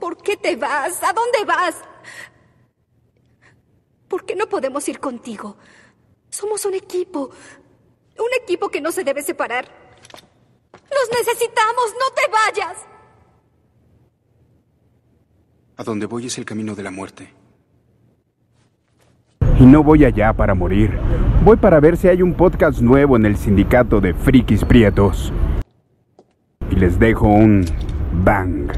¿Por qué te vas? ¿A dónde vas? ¿Por qué no podemos ir contigo? Somos un equipo. Un equipo que no se debe separar. ¡Los necesitamos! ¡No te vayas! A donde voy es el camino de la muerte. Y no voy allá para morir. Voy para ver si hay un podcast nuevo en el sindicato de frikis prietos. Y les dejo un bang.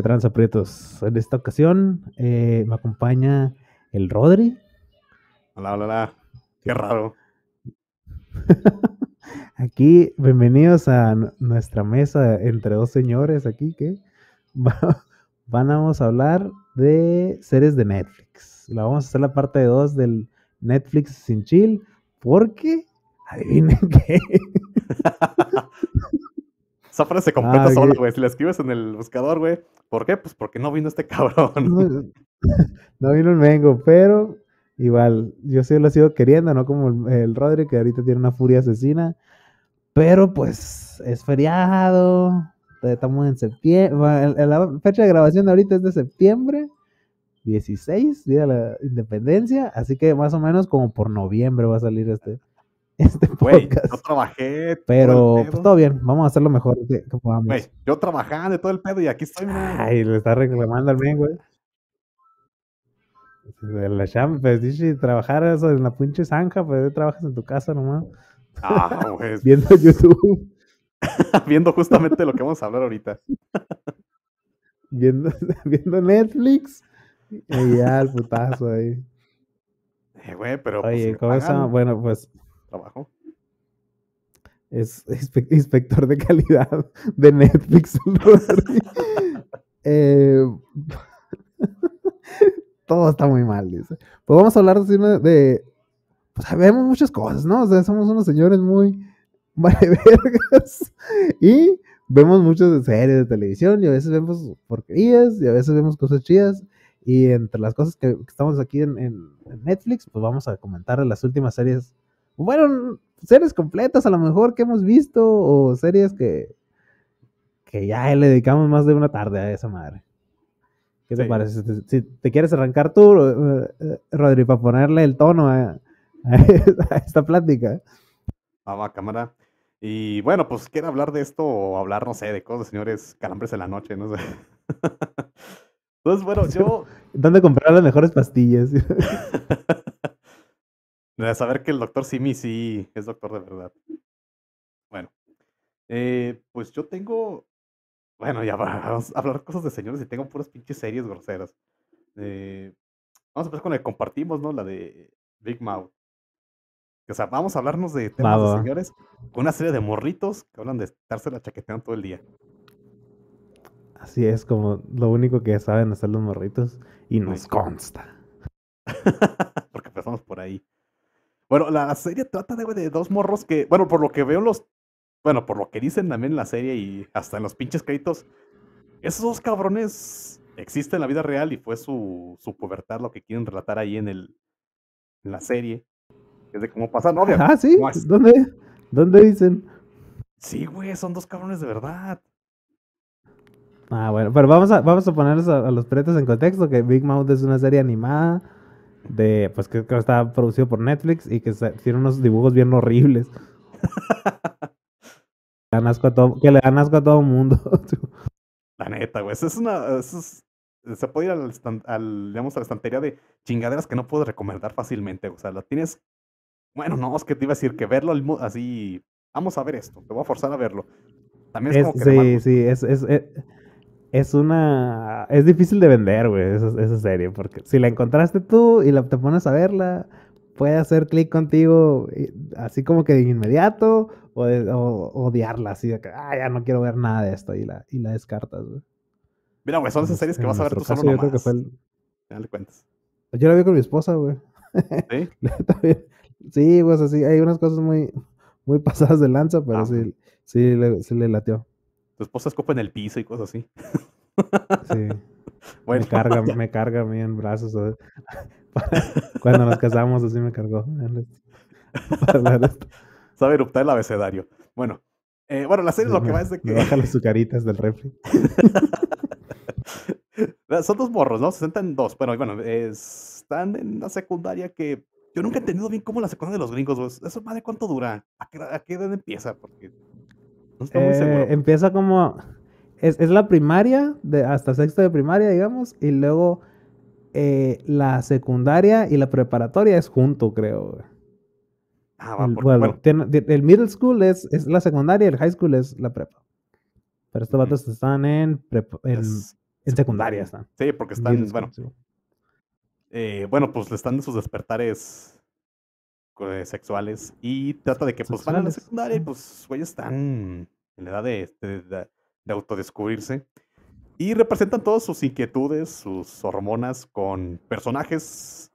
¿Qué tranza, prietos? En esta ocasión eh, me acompaña el Rodri. Hola, hola, hola. Qué raro. Aquí, bienvenidos a nuestra mesa entre dos señores aquí que va- vamos a hablar de series de Netflix. La vamos a hacer la parte 2 del Netflix sin chill porque adivinen qué. Esa frase se completa Ah, sola, güey. Si la escribes en el buscador, güey. ¿Por qué? Pues porque no vino este cabrón. No, no vino el Mengo, pero igual, yo sí lo sigo queriendo, no como el, el Rodri, que ahorita tiene una furia asesina. Pero pues es feriado, estamos en septiembre. La fecha de grabación de ahorita es de septiembre 16, día de la independencia. Así que más o menos como por noviembre va a salir este, este Güey, podcast. yo trabajé. Pero pues todo bien, vamos a hacerlo mejor que, que podamos. Yo trabajando y todo el pedo y aquí estoy. Ay, le está reclamando al men, güey. De la chamba, pues, dice, trabajar eso en la pinche zanja, pues, trabajas en tu casa nomás, Ah, güey. viendo YouTube, Viendo justamente lo que vamos a hablar ahorita. viendo, viendo Netflix, y ya el putazo ahí. Eh, güey, pero. pues, Oye, Bueno, pues, Trabajo. es inspe- inspector de calidad de Netflix. Eh, todo está muy mal, dice. Pues vamos a hablar ¿no? de. Pues sabemos muchas cosas, ¿no? O sea, somos unos señores muy vale vergas. Y vemos muchas series de televisión y a veces vemos porquerías y a veces vemos cosas chidas. Y entre las cosas que, estamos aquí en, Netflix, pues vamos a comentar de las últimas series. Bueno, series completas a lo mejor que hemos visto o series que, que ya le dedicamos más de una tarde a esa madre. ¿Qué te parece? Si te, quieres arrancar tú, eh, eh, Rodri, para ponerle el tono a, a esta plática. Ah, va, cámara. Y bueno, pues quiero hablar de esto o hablar, no sé, de cosas, señores, calambres en la noche, no sé. Entonces, bueno, yo. ¿Dónde comprar las mejores pastillas? De saber que el doctor Simi sí es doctor de verdad. Bueno, eh, pues yo tengo. Bueno, ya va- vamos a hablar cosas de señores y tengo puras pinches series groseras. Eh, vamos a empezar con el compartimos, ¿no? La de Big Mouth. O sea, vamos a hablarnos de temas de señores con una serie de morritos que hablan de estarse la chaqueteando todo el día. Así es como lo único que saben hacer los morritos. Y nos consta. Porque empezamos por ahí. Bueno, la serie trata de, de dos morros que, bueno, por lo que veo los, bueno, por lo que dicen también en la serie y hasta en los pinches créditos, esos dos cabrones existen en la vida real y fue su, su pubertad lo que quieren relatar ahí en el, en la serie. Es de cómo pasa novia. Ah, sí. ¿Dónde? ¿Dónde dicen? Sí, güey, son dos cabrones de verdad. Ah, bueno, pero vamos a, vamos a ponerlos a, a los pretos en contexto, que Big Mouth es una serie animada de, pues que, que está producido por Netflix y que tiene unos dibujos bien horribles. Le dan asco a todo, que le dan asco a todo el mundo. La neta, güey. eso Es una. eso es- se puede ir al, al, digamos, a la estantería de chingaderas que no puedo recomendar fácilmente. O sea, la tienes. Bueno, no, es que te iba a decir que verlo así. Vamos a ver esto. Te voy a forzar a verlo. También es, Es- como que sí, sí, es, es, es, es una... Es difícil de vender, güey, esa, esa serie, porque si la encontraste tú y la, te pones a verla, puede hacer clic contigo así como que de inmediato o, de- o- odiarla, así de que, ah, ya no quiero ver nada de esto y la, y la descartas, güey. Mira, güey, son esas series que en vas a ver tú solo caso, yo creo que fue el- de cuentas. Yo la vi con mi esposa, güey. ¿Sí? Sí, pues así, hay unas cosas muy, muy pasadas de lanza, pero Ah, sí, sí, le, sí le latió. Tu esposa escupe en el piso y cosas así. Sí. Bueno, me carga, ya. me carga a mí en brazos. Cuando nos casamos, así me cargó. Sabe eruptar el abecedario. Bueno, eh, bueno, la serie lo que va es de que baja las azucaritas del refri. son dos morros, ¿no? Se sentan dos. Bueno, y bueno, es- están en la secundaria que yo nunca he entendido bien cómo la secundaria de los gringos, güey. ¿Eso de cuánto dura? ¿A qué, a qué edad empieza? Porque no estoy muy Eh, seguro. empieza como. Es, es la primaria, de, hasta sexto de primaria, digamos, y luego eh, la secundaria y la preparatoria es junto, creo. Ah, va, El, porque, bueno, bueno, tiene- ti- el middle school es, es la secundaria y el high school es la prepa. Pero estos vatos están en, prepa- en, es- en secundaria. Están. Sí, porque están, Middle bueno, school, sí. eh, bueno, pues le están de sus despertares sexuales y trata de que pues van a la secundaria pues güeyes están en la edad de, de, de- de autodescubrirse y representan todas sus inquietudes, sus hormonas con personajes,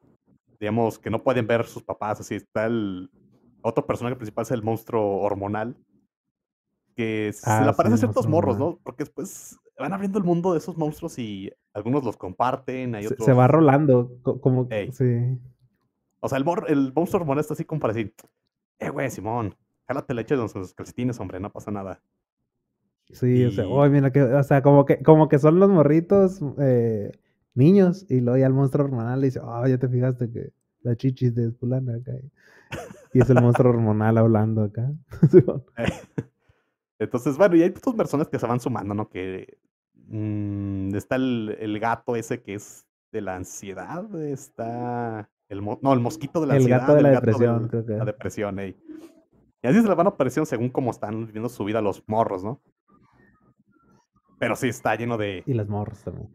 digamos, que no pueden ver sus papás, así está el otro personaje principal es el monstruo hormonal que se Ah, le sí, aparece a el ciertos morros. ¿no? Porque después van abriendo el mundo de esos monstruos y algunos los comparten, hay Se, otros... se va rolando. co- Como, Ey. sí. O sea, el, mor- el monstruo hormonal está así como para decir, eh, güey, Simón, jálate leche de los calcetines, hombre, no pasa nada. Sí, o sea, oh, mira que, o sea, como que, como que son los morritos eh, niños, y luego ya el monstruo hormonal le dice, oh, ya te fijaste que la chichis de fulana acá. Y es el monstruo hormonal hablando acá. Bueno. Entonces, bueno, y hay otras personas que se van sumando, ¿no? Que mm, está el, el gato ese que es de la ansiedad, está el no, el mosquito de la El ansiedad, gato de la el gato depresión, del- creo que. la depresión, ey. Y así se le van apareciendo según cómo están viviendo su vida los morros, ¿no? Pero sí, está lleno de, Y las morras también.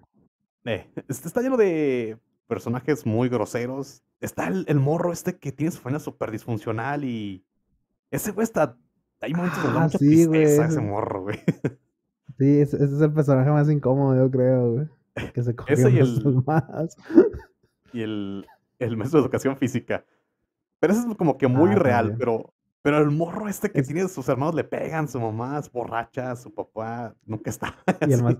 Eh, este está lleno de personajes muy groseros. Está el, el morro este que tiene su familia súper disfuncional y ese güey está... Hay momentos Ah, mucha sí, tristeza ese morro, güey. Sí, ese, ese es el personaje más incómodo, yo creo, güey. Que se cogió Ese y el- más. Y el, el maestro de educación física. Pero eso es como que muy Ah, real, pero... Pero el morro este que Es- tiene sus hermanos le pegan, su mamá es borracha, su papá nunca está. Y el más,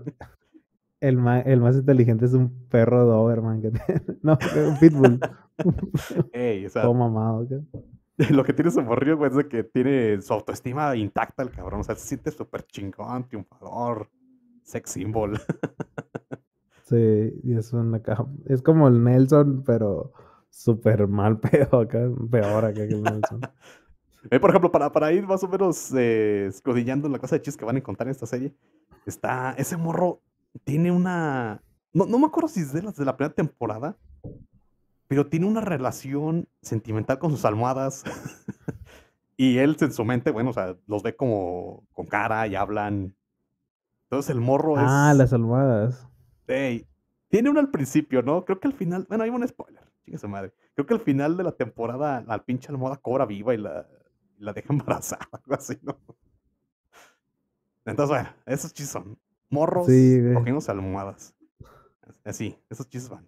el más, el más inteligente es un perro Doberman que tiene. No, un pitbull. Ey, o sea, Todo mamado. ¿qué? lo que tiene su morrillo, güey, es de que tiene su autoestima intacta el cabrón. O sea, se siente súper chingón, triunfador, sex symbol. Sí, y es una Es como el Nelson, pero súper mal pedo acá. Peor acá que el Nelson. Eh, por ejemplo, para, para ir más o menos eh, escudriñando la clase de chistes que van a encontrar en esta serie, está ese morro tiene una... No, no me acuerdo si es de las de la primera temporada, pero tiene una relación sentimental con sus almohadas. y él en su mente, bueno, o sea, los ve como con cara y hablan. Entonces el morro es... Ah, las almohadas. Ey, tiene uno al principio, ¿no? Creo que al final, bueno, hay un spoiler, chinga su madre. Creo que al final de la temporada la pinche almohada cobra viva y la, la deja embarazada, algo así, ¿no? Entonces, bueno, esos chistes son morros Sí, almohadas. Así, esos chistes van.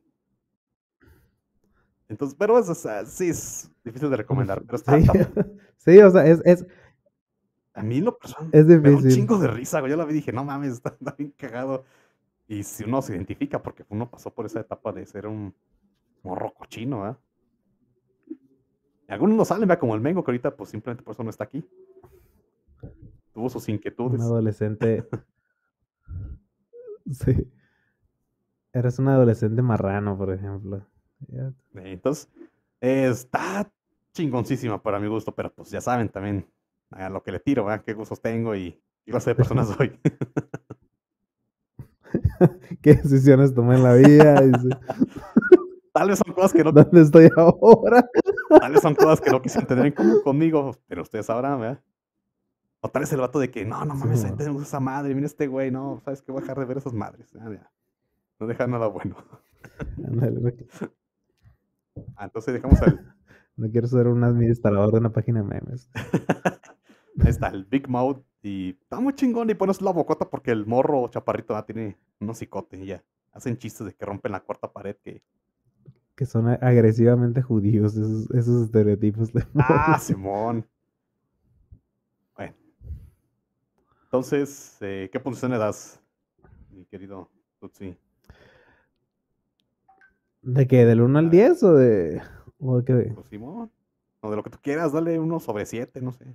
Entonces, pero es, o sea, sí es difícil de recomendar, pero está, Sí, sí, o sea, es, es, a mí lo personal es me da un difícil. chingo de risa, güey. Yo la vi y dije, no mames, está, está bien cagado. Y si uno se identifica, porque uno pasó por esa etapa de ser un morro cochino, ¿verdad? Y algunos no salen, vea, como el Mengo, que ahorita pues simplemente por eso no está aquí. Tuvo sus Un inquietudes. adolescente. Sí. Eres un adolescente marrano, por ejemplo. Entonces, eh, está chingoncísima para mi gusto, pero pues ya saben también a lo que le tiro, ¿verdad? Qué gustos tengo y qué clase de persona soy. ¿Qué decisiones tomé en la vida? Tal vez son cosas que no ¿Dónde estoy ahora? Tal vez son cosas que no quisieron tener en común conmigo, pero ustedes sabrán, ¿verdad? O tal vez el vato de que, no, no mames, ahí mo. tenemos esa madre, mira este güey, no, sabes que voy a dejar de ver esas madres. Ah, ya. No deja nada bueno. Ah, entonces dejamos al, no quiero ser un administrador de una página de memes. ahí está, el Big Mouth, y está muy chingón, y pones la bocota porque el morro chaparrito ah, tiene unos cicote, y ya. Hacen chistes de que rompen la cuarta pared, que, Que son agresivamente judíos, esos, esos estereotipos de ah, Simón. Bueno. Entonces, eh, ¿qué puntuación le das, mi querido Tutsi? ¿De qué? ¿Del 1 al 10 o de.? ¿O de qué? Pues Simón. O de lo que tú quieras, dale uno sobre siete, no sé.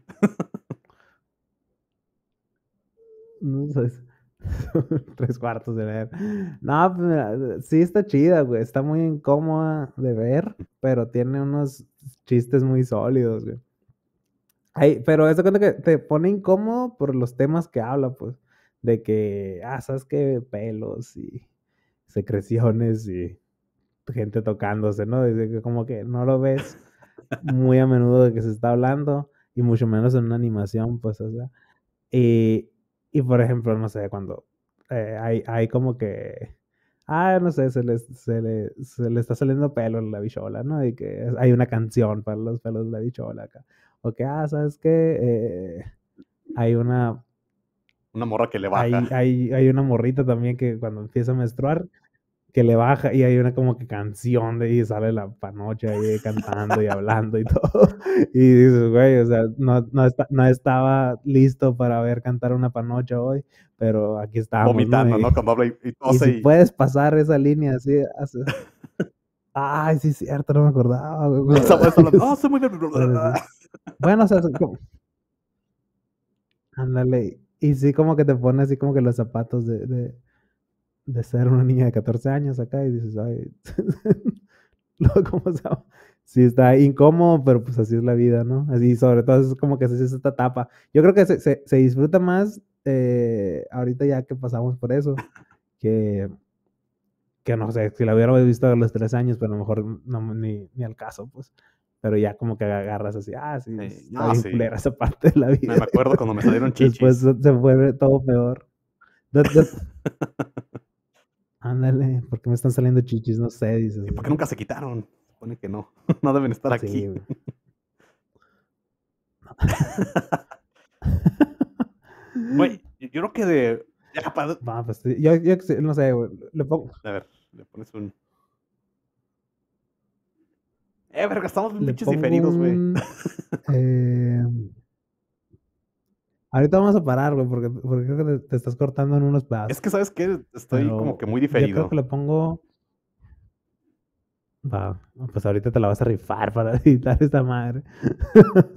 No sé. Tres cuartos de ver. No, pues mira, sí está chida, güey. Está muy incómoda de ver, pero tiene unos chistes muy sólidos, güey. Ay, pero eso cuenta que te pone incómodo por los temas que habla, pues. De que, ah, sabes que pelos y secreciones y gente tocándose, ¿no? Dice que como que no lo ves muy a menudo de que se está hablando y mucho menos en una animación, pues, o sea. Y, y por ejemplo, no sé, cuando eh, hay, hay como que, ah, no sé, se le, se, le, se le está saliendo pelo en la bichola, ¿no? Y que hay una canción para los pelos de la bichola acá. O que, ah, ¿sabes qué? Eh, hay una Una morra que le baja. hay, hay, hay una morrita también que cuando empieza a menstruar, que le baja y hay una como que canción de ahí sale la panocha ahí cantando y hablando y todo. Y dices, güey, o sea, no, no, esta- no estaba listo para ver cantar una panocha hoy, pero aquí estamos. ¿no? vomitando, Y- ¿no? Cuando habla y, y y si y- puedes pasar esa línea así, hace- Ay, sí, es cierto, no me acordaba. "Ah, soy muy bien". Bueno, o sea, como- Ándale. Y sí, como que te pone así como que los zapatos de, de, de ser una niña de 14 años acá y dices, ay, luego, ¿cómo se llama? Sí, está incómodo, pero pues así es la vida, ¿no? Así, sobre todo es como que así es esta etapa. Yo creo que se, se, se disfruta más eh, ahorita ya que pasamos por eso, que, que no sé, si la hubiéramos visto a los tres años, pero a lo mejor no, ni, ni al caso, pues. Pero ya como que agarras así, ah, sí, Sí, no, sí. culera esa parte de la vida. Me acuerdo cuando me salieron Después chichis. se se vuelve todo peor. Ándale, ¿por qué me están saliendo chichis? No sé, dices. ¿Y por qué nunca se quitaron? Supone que no. No deben estar aquí. Sí, güey. Güey, yo creo que de. Ya, para. Va, pues, yo, yo no sé, güey. Le pongo, A ver, le pones un. Eh, verga, estamos bien pinches diferidos, güey. un, eh, Ahorita vamos a parar, güey, porque, porque creo que te, te estás cortando en unos pedazos. Es que, ¿sabes qué? Estoy pero como que muy Yo creo diferido. que le pongo. Va, pues ahorita te la vas a rifar para editar esta madre.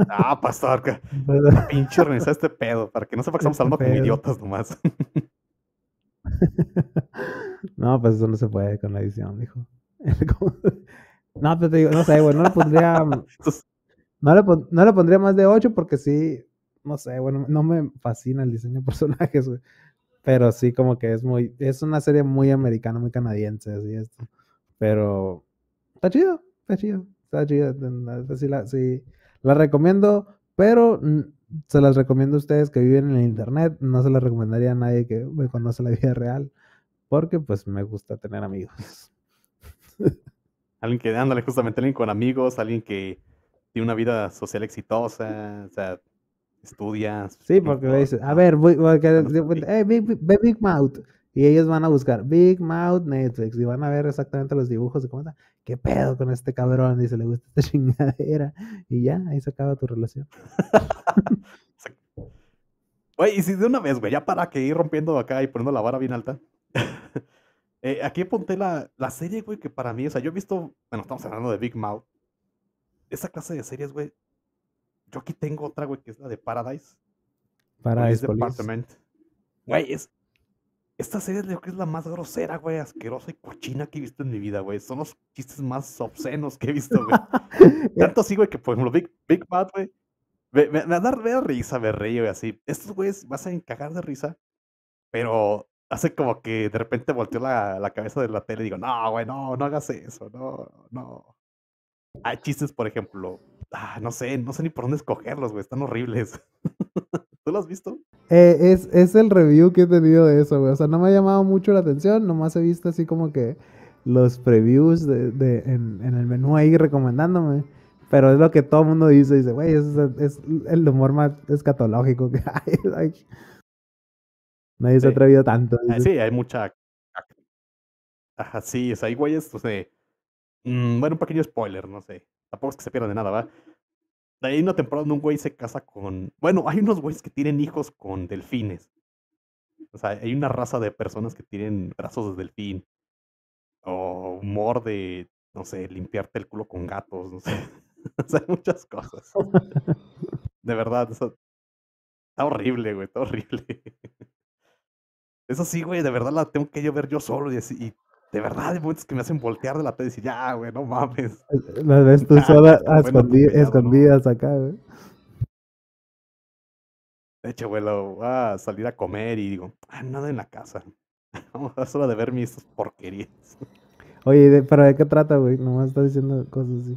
Ah, pastor, que Pues, pinche organizar este pedo. Para que no sepa que estamos Este hablando como idiotas nomás. No, pues eso no se puede con la edición, hijo. No, pero te digo, no sé, güey, no le pondría. No le, pon- no le pondría más de 8 porque sí, no sé, bueno, no me fascina el diseño de personajes, güey. Pero sí, como que es muy. Es una serie muy americana, muy canadiense, así esto. Pero está chido, está chido, está chido. La, sí, la recomiendo, pero se las recomiendo a ustedes que viven en el internet. No se las recomendaría a nadie que me conoce la vida real, porque pues me gusta tener amigos. alguien que, ándale, justamente alguien con amigos, alguien que tiene una vida social exitosa, o sea, estudia. Sí, porque me todo, dice, a ver, voy, eh, Big, Big Mouth. Y ellos van a buscar Big Mouth Netflix y van a ver exactamente los dibujos de cómo está. ¿Qué pedo con este cabrón? Dice, le gusta esta chingadera. Y ya, ahí se acaba tu relación. Güey, y si de una vez, güey, ya para que ir rompiendo acá y poniendo la vara bien alta. eh, aquí apunté la, la serie, güey, que para mí, o sea, yo he visto, bueno, estamos hablando de Big Mouth. Esa clase de series, güey. Yo aquí tengo otra, güey, que es la de Paradise. Para Police Police. Department. Güey, es. Esta serie creo que es la más grosera, güey, asquerosa y cochina que he visto en mi vida, güey. Son los chistes más obscenos que he visto, güey. Tanto así, güey, que por ejemplo, Big, Big Bad, güey. Me, me, me da, me da risa, me río y así. Estos güeyes vas a encagar de risa, pero hace como que de repente volteó la, la cabeza de la tele y digo, no, güey, no, no hagas eso, no, no. Hay chistes, por ejemplo, ah, no sé, no sé ni por dónde escogerlos, güey, están horribles. ¿Tú lo has visto? Eh, es, es el review que he tenido de eso, güey. O sea, no me ha llamado mucho la atención. Nomás he visto así como que los previews de, de- en, en el menú ahí recomendándome. Pero es lo que todo el mundo dice. Dice, güey, es, es el humor más escatológico que hay. Like, nadie se ha atrevido tanto. Ah, dice. sí, hay mucha. Ajá, sí, o sea, hay güeyes, sé. mm, bueno, un pequeño spoiler, no sé. Tampoco es que se pierdan de nada, ¿va? Hay una temporada donde un güey se casa con. Bueno, hay unos güeyes que tienen hijos con delfines. O sea, hay una raza de personas que tienen brazos de delfín. O humor de, no sé, limpiarte el culo con gatos, no sé. o sea, muchas cosas. De verdad, eso está horrible, güey, está horrible. Eso sí, güey, de verdad la tengo que yo ver yo solo y, así, y de verdad hay momentos que me hacen voltear de la tele y decir, ya, güey, no mames. Las ves tú sola escondidas acá, güey. De hecho, güey, lo voy a salir a comer y digo, ah, nada en la casa. Vamos a hora de ver mis porquerías. Oye, ¿de- ¿pero de qué trata, güey? Nomás está diciendo cosas así.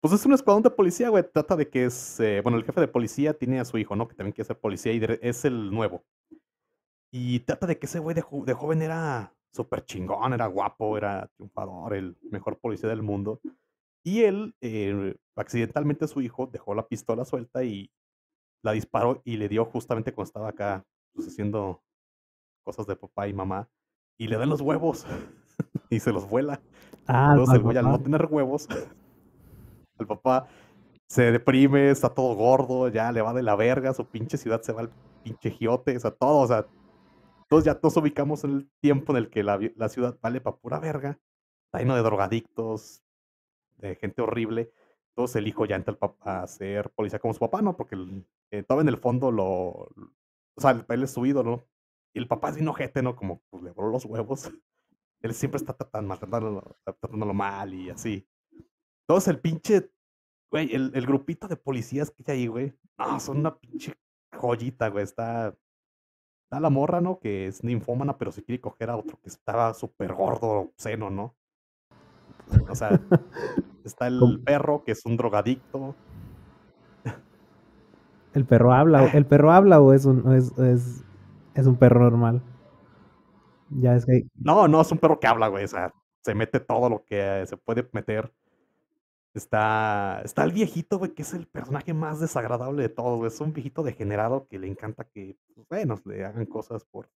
Pues es un escuadrón de policía, güey. Trata de que es, eh, bueno, el jefe de policía tiene a su hijo, ¿no? Que también quiere ser policía y de- es el nuevo. Y trata de que ese güey de, jo- de joven era súper chingón, era guapo, era triunfador, el mejor policía del mundo. Y él, eh, accidentalmente su hijo dejó la pistola suelta y la disparó y le dio justamente cuando estaba acá, pues haciendo cosas de papá y mamá. Y le dan los huevos y se los vuela. Ah, Entonces el al güey al papá. no tener huevos, el papá se deprime, está todo gordo, ya le va de la verga, su pinche ciudad se va al pinche giote, o sea, todo, o sea, todos ya nos ubicamos en el tiempo en el que la, la ciudad vale para pura verga, está lleno de drogadictos, de gente horrible. Entonces el hijo ya entra al papá a ser policía como su papá, ¿no? Porque el- eh, todavía en el fondo lo, o sea, el- él es su ídolo. Y el papá es bien ojete, ¿no? Como pues, le voló los huevos. Él siempre está tratando, tratándolo, tratándolo mal y así. Entonces el pinche, güey, el, el grupito de policías que hay ahí, güey, no, son una pinche joyita, güey. Está, está la morra, ¿no? Que es ninfómana, pero se quiere coger a otro que estaba súper gordo, seno, ¿no? O sea, está el perro, que es un drogadicto. ¿El perro habla? ¿El perro habla o es un, es, es, es un perro normal? Ya es que No, no, es un perro que habla, güey. O sea, se mete todo lo que se puede meter. Está, está el viejito, güey, que es el personaje más desagradable de todos, güey. Es un viejito degenerado que le encanta que, pues, bueno, le hagan cosas por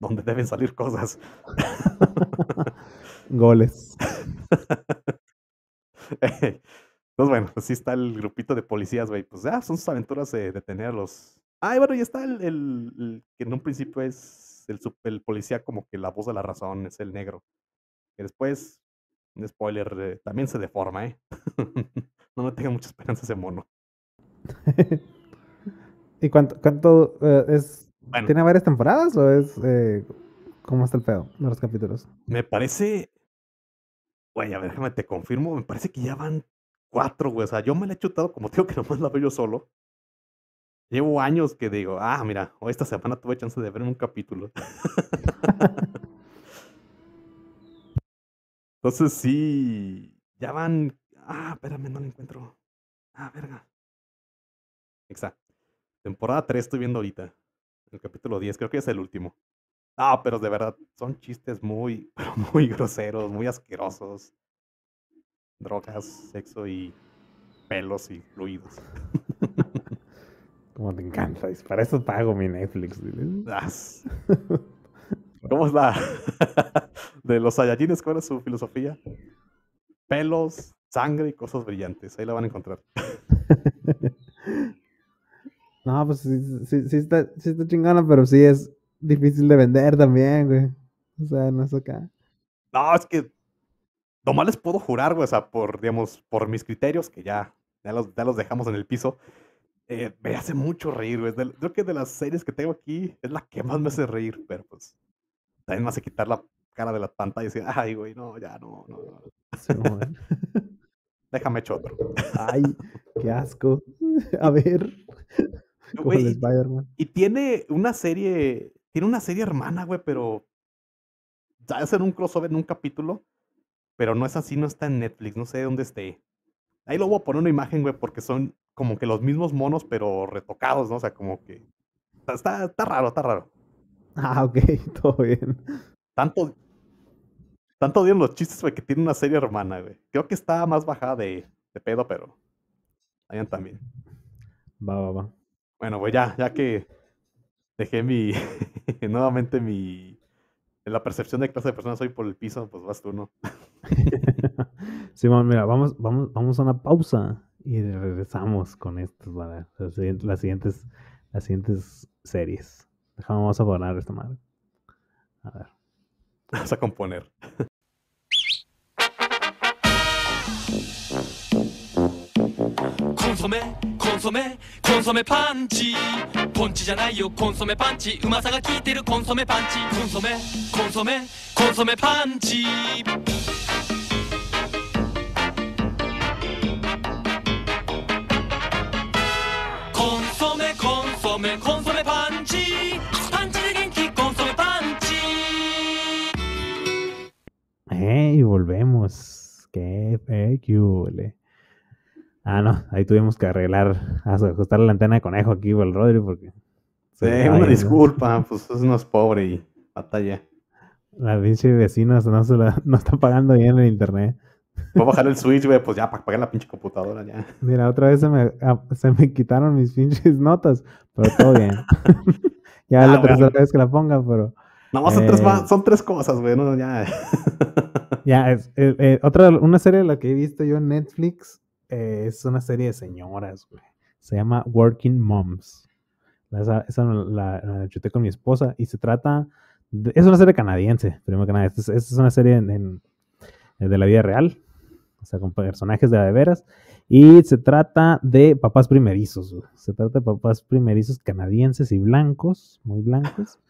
donde deben salir cosas. goles. Entonces, bueno, así está el grupito de policías, güey. Pues ya son sus aventuras de detenerlos. Ah, y bueno, y está el, el- el que en un principio es el, el policía como que la voz de la razón, es el negro. Que después, un spoiler, eh, también se deforma, ¿eh? no me tenga mucha esperanza ese mono. ¿Y cuánto, cuánto eh, es? Bueno. ¿Tiene varias temporadas o es eh, cómo está el pedo de los capítulos? Me parece. Güey, a ver, déjame te confirmo. Me parece que ya van cuatro, güey. O sea, yo me la he chutado como tengo que nomás la veo yo solo. Llevo años que digo, ah, mira, hoy esta semana tuve chance de ver un capítulo. Entonces sí, ya van. Ah, espérame, no la encuentro. Ah, verga. Exacto. Temporada 3 estoy viendo ahorita. El capítulo 10, creo que es el último. Ah, pero de verdad, son chistes muy, muy groseros, muy asquerosos. Drogas, sexo y pelos y fluidos. Como te encanta. Para eso pago mi Netflix. ¿Cómo es la de los Saiyajines? ¿Cuál es su filosofía? Pelos, sangre y cosas brillantes. Ahí la van a encontrar. No, pues sí, sí, sí está, sí está chingona, pero sí es difícil de vender también, güey. O sea, no es acá. No, es que nomás les puedo jurar, güey, o sea, por, digamos, por mis criterios, que ya, ya, los, ya los dejamos en el piso, eh, me hace mucho reír, güey. Creo que de las series que tengo aquí es la que más me hace reír, pero pues también me hace quitar la cara de la pantalla y decir, ay, güey, no, ya, no, no, no, Sí, déjame hecho otro. Ay, qué asco. A ver. Güey, y- tiene una serie, tiene una serie hermana, güey, pero ya hacen un crossover en un capítulo, pero no es así, no está en Netflix, no sé dónde esté. Ahí lo voy a poner una imagen, güey, porque son como que los mismos monos, pero retocados, ¿no? O sea, como que está, está, está raro, está raro. Ah, ok, todo bien. Tanto, tanto odian los chistes, güey, que tiene una serie hermana, güey. Creo que está más bajada de, de pedo, pero vayan también. Va, va, va. Bueno, pues ya, ya que dejé mi, nuevamente mi, la percepción de clase de persona soy por el piso, pues vas tú, ¿no? Simón, mira, vamos, vamos, vamos a una pausa y regresamos con estas, ¿vale? las, siguientes, las siguientes, series. Dejamos, vamos a poner esta madre. A ver. vas a componer. Consomé, consomé, consomé panchi. ポンチじゃないよコンソメパンチうまさが効いてるコンソメパンチコンソメコンソメコンソメパンチコンソメコンソメコンソメ Eh, y volvemos. Qué peculiar. Ah, no, ahí tuvimos que arreglar, ajustar la antena de conejo aquí el Rodri porque Sí, Ay, una no. disculpa, pues es uno es pobre y batalla. la pinche vecina no, se la, no está pagando bien el internet. Voy a bajar el switch, güey, pues ya para pagar la pinche computadora ya. Mira, otra vez se me, ah, se me quitaron mis pinches notas, pero todo bien. ya Ah, la tercera vez que la ponga, pero Son, tres, Eh. son tres cosas, güey, no, ya. ya es eh, eh, otra una serie la que he visto yo en Netflix eh, es una serie de señoras, güey. Se llama Working Moms. La- Esa, esa la, la chuté con mi esposa y se trata de- es una serie canadiense, primero que nada. Esta es, esta es una serie en- en- de la vida real, o sea, con personajes de, la de veras. Y se trata de papás primerizos. güey. Se trata de papás primerizos canadienses y blancos, muy blancos.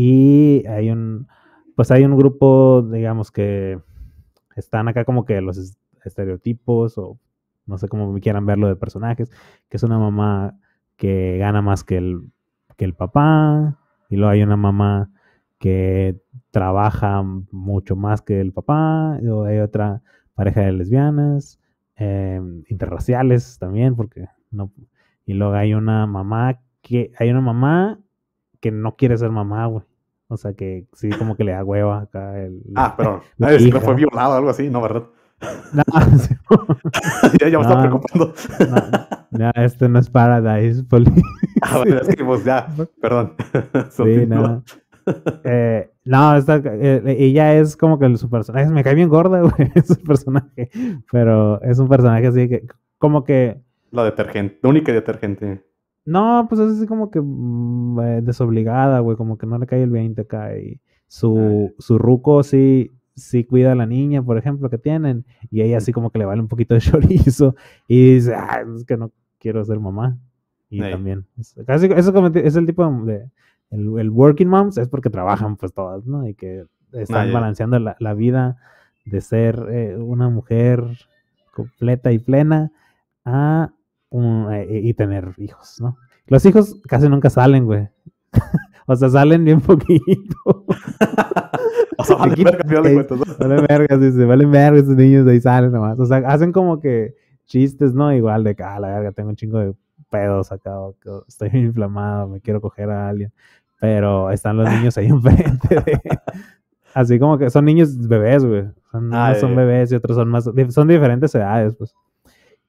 Y hay un, pues hay un grupo, digamos, que están acá como que los es- estereotipos o no sé cómo quieran verlo de personajes, que es una mamá que gana más que el, que el papá, y luego hay una mamá que trabaja mucho más que el papá, y luego hay otra pareja de lesbianas, eh, interraciales también, porque no, y luego hay una mamá que, hay una mamá que no quiere ser mamá, güey. O sea que sí, como que le da hueva acá el. Ah, pero La hija. fue violado o algo así, ¿no, verdad? No, sí, ya, ya me estaba No. preocupando. no, ya, este no es Paradise Police. Ah, bueno, es que pues ya, perdón. Sí, no. Eh, no, esta, eh, ella es como que su personaje, me cae bien gorda, güey, su personaje, pero es un personaje así que, como que, La detergente, la única detergente. No, pues es así como que mm, eh, desobligada, güey, como que no le cae el 20 acá, y su, su ruco sí, sí cuida a la niña, por ejemplo, que tienen, y ella así como que le vale un poquito de chorizo, y dice, ah, es que no quiero ser mamá, y también, es, casi, eso como es el tipo de, el, el working moms es porque trabajan pues todas, ¿no? Y que están Ah, ya. balanceando la, la vida de ser eh, una mujer completa y plena a un- eh, y tener hijos, ¿no? Los hijos casi nunca salen, güey. o sea, salen bien poquito. O sea, vale, verga. Vale vergas, dice, vale vergas esos niños de ahí salen nomás. O sea, hacen como que chistes, ¿no? Igual de que, ah, la verga, tengo un chingo de pedos acá, estoy inflamado, me quiero coger a alguien. Pero están los niños ahí enfrente de... Así como que son niños bebés, güey. Son, Ah, unos son bebés y otros son más... Son diferentes edades, pues.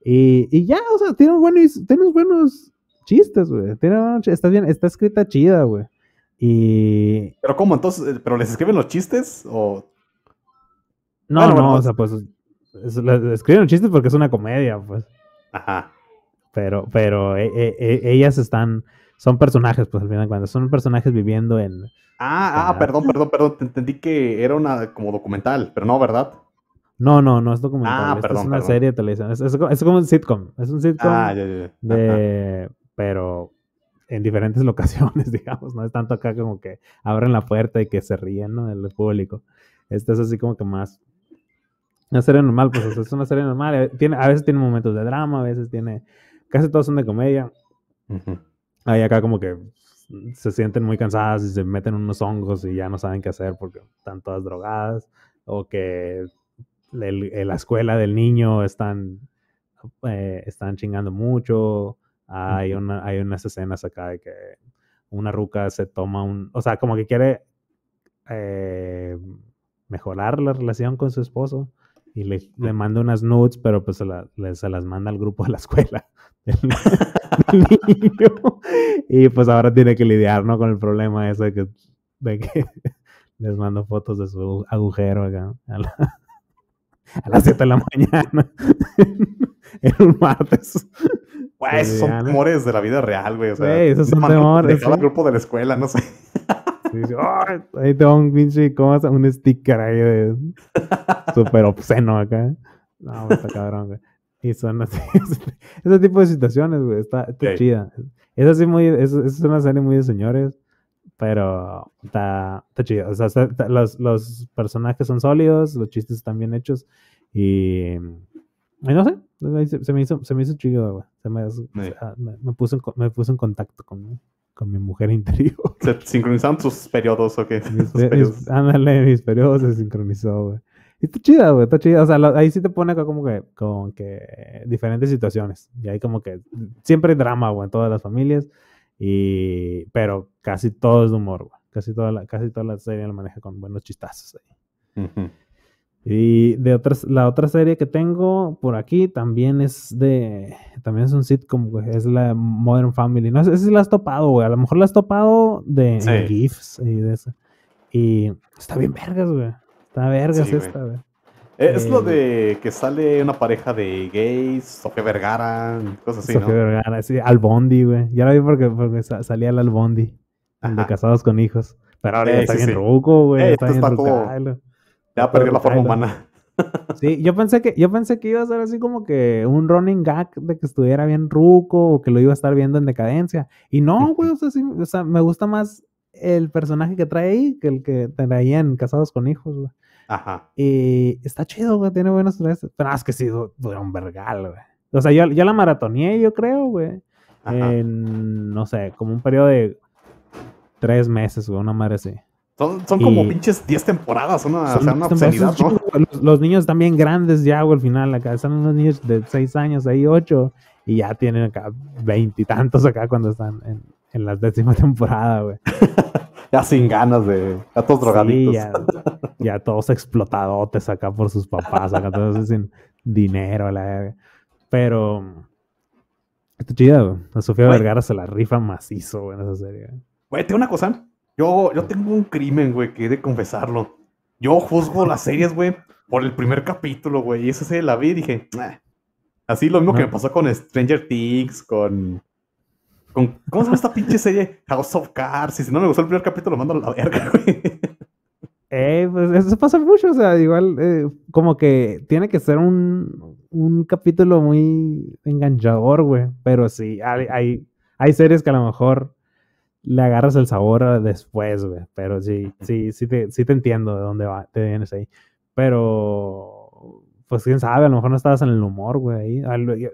Y, y ya, o sea, tienen buenos, tienen buenos chistes, güey. Tiene está bien, está escrita chida, güey. Y... Pero ¿cómo? Entonces, eh, ¿pero les escriben los chistes? O. No, Bueno, no, bueno, o sea, pues... es- escriben chistes porque es una comedia, pues. Ajá. Pero, pero e- e- e- ellas están, son personajes, pues al final de cuentas, son personajes viviendo en... Ah, ah, Ah. perdón, perdón, perdón. Te entendí que era una como documental, pero no, ¿verdad? No, no, no es documental. Ah, esta perdón, es una perdón. serie de televisión. Es, es es como un sitcom. Es un sitcom Ah, ya, ya. Ajá. de... Pero en diferentes locaciones, digamos. No es tanto acá como que abren la puerta y que se ríen, ¿no? El público. Esta es así como que más... Una serie normal, pues es una serie normal. eh, Tiene, a veces tiene momentos de drama, a veces tiene... Casi todos son de comedia. Ujú. Ahí acá como que se sienten muy cansadas y se meten unos hongos y ya no saben qué hacer porque están todas drogadas o que el- en la escuela del niño están, eh, están chingando mucho. Hay, una, hay unas escenas acá de que una ruca se toma un, o sea, como que quiere eh, mejorar la relación con su esposo y le, le manda unas nudes, pero pues se, la- le- se las manda al grupo de la escuela del, del niño. Y pues ahora tiene que lidiar, ¿no? Con el problema ese de que, de que les mando fotos de su agujero acá a, la- a las 7 de la mañana. en un martes. Güey, esos son temores de la vida real, güey. O sea, Güey, esos son temores, De sí. grupo de la escuela, no sé. Sí, sí, "Ay, ahí tengo un pinche, ¿cómo se- Un sticker ahí de súper obsceno acá. No, está cabrón, güey. Y son así, ese tipo de situaciones, güey, está, está Sí. chida. Es así muy, es, es una serie muy de señores, pero está, está chida. O sea, está- está- los, los personajes son sólidos, los chistes están bien hechos y, y no sé, se, se me hizo, se me hizo chido, güey. Se me, Sí. me, me puso en, me puso en contacto con, con mi mujer interior. ¿Se sincronizaron sus periodos o qué? Mis, periodos. mis- ándale, mis periodos se sincronizó, güey. Y está chida, güey, está chida. O sea, lo- ahí sí te pone acá como que, como que diferentes situaciones. Y hay como que siempre hay drama, güey, en todas las familias. Y, pero casi todo es de humor, güey. Casi toda la, casi toda la serie la maneja con buenos chistazos ahí. Y de otras, la otra serie que tengo por aquí también es de. También es un sitcom, güey. Es la Modern Family. No sé si la has topado, güey. A lo mejor la has topado de Sí. GIFs y de eso. Y está bien vergas, güey. Está vergas Sí, esta, güey. Eh, Es lo Eh, de que sale una pareja de gays, Sofía Vergara, cosas así, Sofía ¿no? Vergara, sí, Albondi, güey. Ya la vi porque, porque sa- salía el Albondi. El de Ajá. Casados con Hijos. Pero ahora ya Eh, está sí, bien sí. ruco, güey. Eh, está esto bien está. Ya perdió la forma humana. Sí, yo pensé que, yo pensé que iba a ser así como que un running gag de que estuviera bien ruco o que lo iba a estar viendo en decadencia. Y no, güey, o sea, sí, o sea, me gusta más el personaje que trae ahí que el que traía en Casados con Hijos, güey. Ajá. Y está chido, güey, tiene buenos tres. Pero ah, es que sí, du- dura un vergal, güey. O sea, yo, yo la maratoneé, yo creo, güey. En, no sé, como un periodo de tres meses, güey, una madre así. Son, son como pinches 10 temporadas, una, o Son- sea, una obscenidad, ¿no? Los, los niños están bien grandes ya, güey, al final. Acá están unos niños de 6 años, ahí 8, y ya tienen acá veintitantos acá cuando están en, en la décima temporada, güey. Ya sin ganas de. Ya todos Sí, drogaditos. ya, ya todos explotadotes acá por sus papás, acá todos sin dinero, la. Pero. Está chida, güey. A Sofía Güey. Vergara se la rifa macizo, güey, en esa serie. güey. Tengo una cosa. Yo, yo tengo un crimen, güey, que he de confesarlo. Yo juzgo las series, güey, por el primer capítulo, güey. Y esa serie la vi y dije, "Nah". Así lo mismo que me pasó con Stranger Things, con. ¿Cómo se llama esta pinche serie? House of Cards. Si no me gustó el primer capítulo, lo mando a la verga, güey. Eh, pues eso pasa mucho, o sea, igual eh, como que tiene que ser un, un capítulo muy enganchador, güey, pero sí, hay, hay, hay series que a lo mejor le agarras el sabor después, güey, pero sí, sí, sí te, sí te entiendo de dónde va, te vienes ahí, pero pues quién sabe, a lo mejor no estabas en el humor, güey,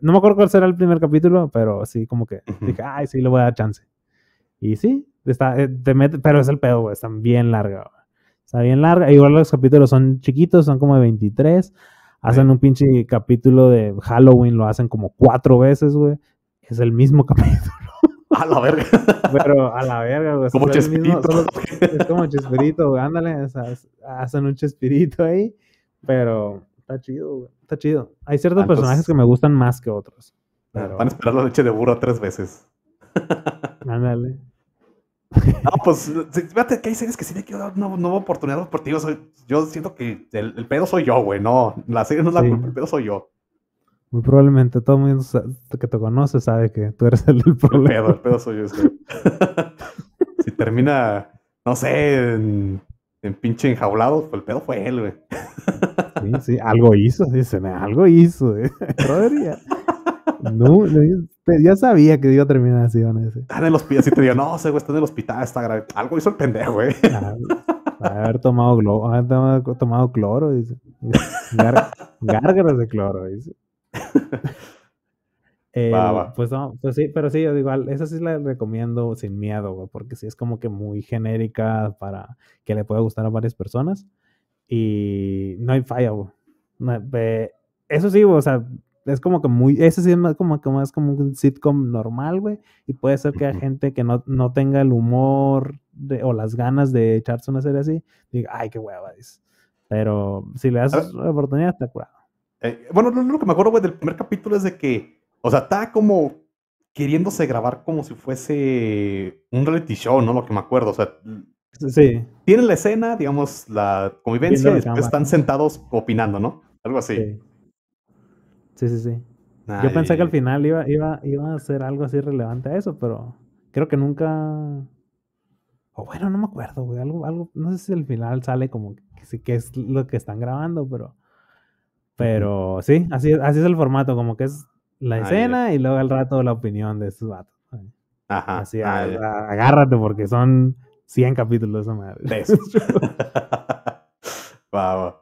no me acuerdo cuál será el primer capítulo, pero sí, como que dije, ay, sí, le voy a dar chance. Y sí, está, eh, te mete, pero es el pedo, güey, están bien larga, güey. Está bien larga. Igual los capítulos son chiquitos, son como de 23. Hacen un pinche capítulo de Halloween, lo hacen como cuatro veces, güey. Es el mismo capítulo, A la verga. pero a la verga, güey. Como mismo- Chespirito. es como Chespirito, güey. Ándale, o sea, hacen un Chespirito ahí, pero está chido, güey. Está chido. Hay ciertos personajes que me gustan más que otros. Pero, Van a esperar la leche de burro tres veces. ándale. No, pues, fíjate que hay series que sí le quiero dar una nueva oportunidad porque yo, soy, yo siento que el, el pedo soy yo, güey, no, la serie no es la Sí. culpa, el pedo soy yo. Muy probablemente todo el mundo que te conoce sabe que tú eres el del El problema. pedo, el pedo soy yo. si termina, no sé, en, en pinche enjaulado, pues el pedo fue él, güey. Sí, sí, algo hizo, dice, algo hizo. eh. Ya, no, no, ya sabía que iba a terminar así, van a decir. Está en el hospital, así te digo, no, ese güey está en el hospital, está grave. Algo hizo el pendejo, güey. Ah, haber tomado, glo- haber tomado, tomado cloro, dice. Gár- gárgaras de cloro, dice. Eh, Va, va. Pues no, pues sí, pero sí, yo digo, igual, esa sí la recomiendo sin miedo, güey, porque sí es como que muy genérica para que le pueda gustar a varias personas. Y no hay falla, güey. No eso sí, güey, o sea, es como que muy, ese sí es más como, como, es como un sitcom normal, güey. Y puede ser que haya Ujú. gente que no, no tenga el humor de- o las ganas de echarse una serie así, diga, ay, qué hueva, dice. Pero si le das la oportunidad, está curado. Eh, bueno, lo, lo que me acuerdo, güey, del primer capítulo es de que, o sea, está como queriéndose grabar como si fuese un reality show, ¿no? Lo que me acuerdo, o sea, Sí, tienen la escena, digamos, la convivencia y después están sentados opinando, ¿no? Algo así. sí. Sí, sí, sí. Ay, Yo pensé que al final iba, iba, iba a ser algo así relevante a eso, pero creo que nunca. O bueno, no me acuerdo, güey. Algo, algo, no sé si al final sale como que que es lo que están grabando, pero. Pero sí, así, así es el formato, como que es la escena y luego al rato la opinión de estos vatos. Ajá. Así, agárrate porque son 100 capítulos esa madre. De va.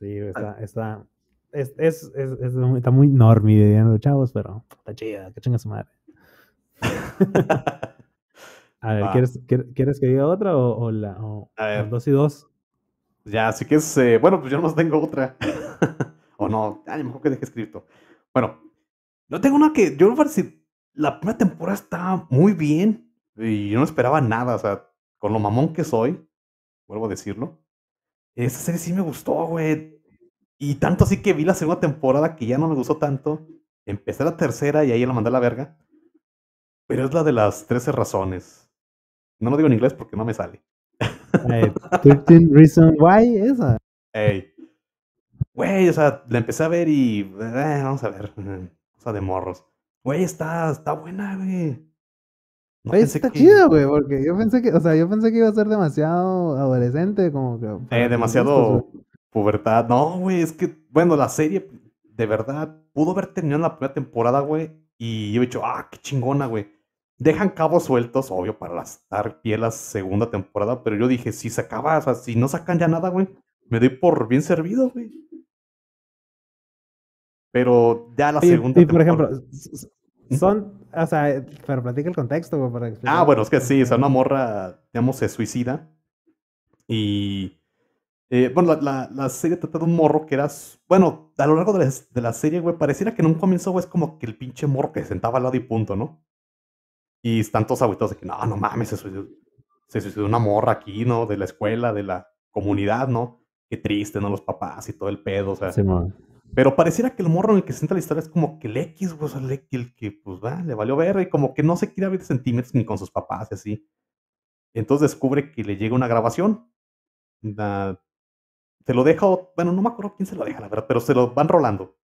Sí, está, está, es, es, es, es está muy normie, dirían los chavos, pero está chida, que chinga su madre. A ver, Va. ¿quieres, quier- ¿quieres que diga otra o, o la o, A ver. dos y dos? Ya, así que es. eh, bueno, pues yo no tengo otra. o no, ay, mejor que deje escrito. Bueno, no tengo una que. Yo a decir, la primera temporada está muy bien. Y yo no esperaba nada, o sea, con lo mamón que soy, vuelvo a decirlo. Esta serie sí me gustó, güey. Y tanto así que vi la segunda temporada que ya no me gustó tanto. Empecé la tercera y ahí la mandé a la verga. Pero es la de las 13 razones. No lo digo en inglés porque no me sale. Eh, 13 Reasons Why, esa. Ey. Güey, o sea, la empecé a ver y. eh, vamos a ver. Cosa de morros. Güey, está, está buena, güey. No Oye, pensé está que- chida, güey, porque yo pensé que, o sea, yo pensé que iba a ser demasiado adolescente, como que. Eh, demasiado pubertad. No, güey, es que, bueno, la serie, de verdad, pudo haber terminado en la primera temporada, güey. Y yo he dicho, ah, qué chingona, güey. Dejan cabos sueltos, obvio, para las- dar pie a la segunda temporada. Pero yo dije, si se acaba, o sea, si no sacan ya nada, güey, me doy por bien servido, güey. Pero ya la segunda y por temporada- ejemplo, son, o sea, pero platica el contexto, güey, para explicar. Ah, bueno, es que sí, o sea, una morra, digamos, se suicida. Y. eh, bueno, la, la- la serie trata de un morro que era. Bueno, a lo largo de la, de la serie, güey, pareciera que en un comienzo, güey, es como que el pinche morro que se sentaba al lado y punto, ¿no? Y están todos agüitados de que no, no mames, se suicidó, se suicidó una morra aquí, ¿no? De la escuela, de la comunidad, ¿no? Qué triste, ¿no? Los papás y todo el pedo, o sea. Simón. Pero pareciera que el morro en el que se sienta la historia es como que el X, güey, o sea, el, el que, pues, va, le valió ver, y como que no se quiere abrir sentimientos ni con sus papás y así. Entonces descubre que le llega una grabación. Se lo deja, bueno, no me acuerdo quién se lo deja, la verdad, pero se lo van rolando.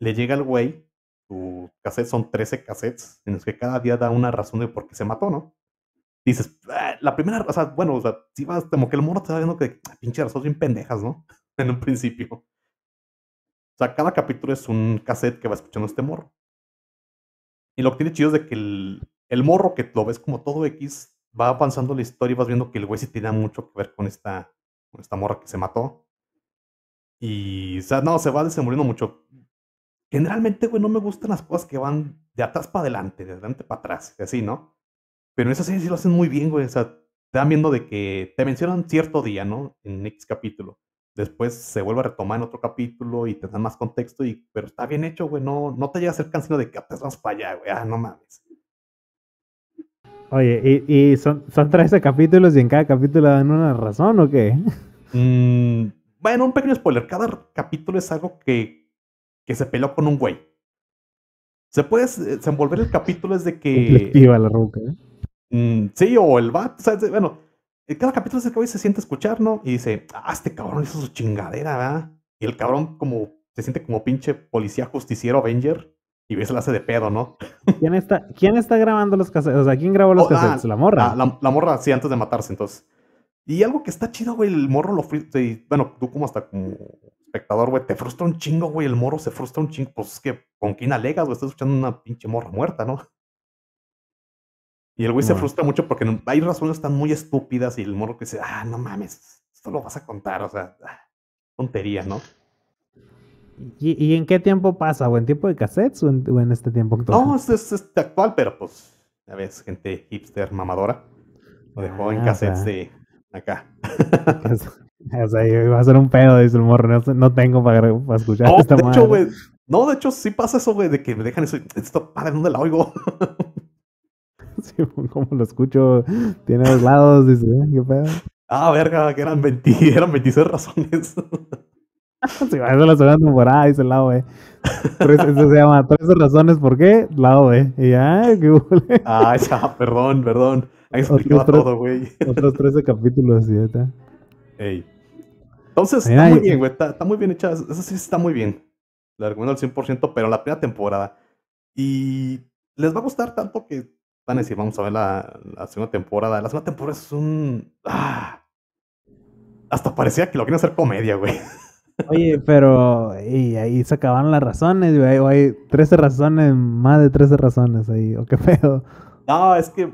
Le llega el güey, su cassette son 13 cassettes, en los que cada día da una razón de por qué se mató, ¿no? Dices, "Ah", la primera, o sea, bueno, o sea, si vas, como que el morro te va viendo que, "Ah, pinche razones bien pendejas, ¿no? En un principio. O sea, cada capítulo es un cassette que va escuchando este morro. Y lo que tiene chido es de que el, el morro que lo ves como todo X va avanzando la historia y vas viendo que el güey sí tiene mucho que ver con esta, con esta morra que se mató. Y, o sea, no, se va desenvolviendo mucho. Generalmente, güey, no me gustan las cosas que van de atrás para adelante, de adelante para atrás, así, ¿no? Pero en esa serie sí lo hacen muy bien, güey. O sea, te dan viendo de que te mencionan cierto día, ¿no? En X capítulo. Después se vuelve a retomar en otro capítulo y te dan más contexto, y, pero está bien hecho, güey. No, no te llega a ser cansino de que "Ah, pues vamos para allá, güey. Ah, no mames. Oye, ¿y, y son, son 13 capítulos y en cada capítulo dan una razón o qué? Mm, bueno, un pequeño spoiler. Cada capítulo es algo que, que se peleó con un güey. Se puede desenvolver el capítulo es de que. Conflictiva la ruca. ¿eh? mm, sí, o el vato. O sea, bueno, en cada capítulo es el que güey se siente a escuchar, ¿no? Y dice, ah, este cabrón hizo su chingadera, ¿verdad? Y el cabrón como se siente como pinche policía justiciero Avenger. Y ves, se la hace de pedo, ¿no? ¿Quién está, ¿Quién está grabando los cassettes? O sea, ¿quién grabó los Oh, ah, cassettes? ¿La morra? La, la- la morra, sí, antes de matarse, entonces. Y algo que está chido, güey, el morro lo frustra. y, Bueno, tú como hasta como espectador, güey, te frustra un chingo, güey. El morro se frustra un chingo. Pues es que, ¿con quién alegas, güey? Estás escuchando una pinche morra muerta, ¿no? Y el güey se Bueno. frustra mucho porque hay razones tan muy estúpidas y el morro que dice, ah, no mames, esto lo vas a contar, o sea, ah, tontería, ¿no? ¿Y, y en qué tiempo pasa? ¿O en tiempo de cassettes o en, o en este tiempo actual? No, es, es, es actual, pero pues, ya ves, gente hipster mamadora. Lo dejó en Ah, o cassettes sea. de acá. o sea, iba a ser un pedo, dice el morro. No, no tengo para, para escuchar No, esta de madre. hecho, güey. No, de hecho, sí pasa eso, güey, de que me dejan eso. Esto, padre, ¿dónde la oigo? Sí, como lo escucho, tiene dos lados, dice, ¿eh? ¿qué pedo? ah, verga, que eran 20, eran 26 razones. Sí, va, esa es la segunda temporada, dice el lado B. Eso se llama 13 razones por qué, lado B. Y ya, qué hule. ah, ya, perdón, perdón. Ahí explicaba todo, güey. Otros 13 capítulos, y ya está. Ey. Entonces, Mira, está muy bien, güey. Está, está muy bien hecha. Esa sí está muy bien. La recomiendo al 100%, pero la primera temporada. Y les va a gustar tanto que van a decir, vamos a ver la, la segunda temporada. La segunda temporada es un... ah, hasta parecía que lo quieren hacer comedia, güey. Oye, pero y ahí se acabaron las razones, güey. O hay 13 razones, más de 13 razones ahí. ¿O qué pedo? No, es que.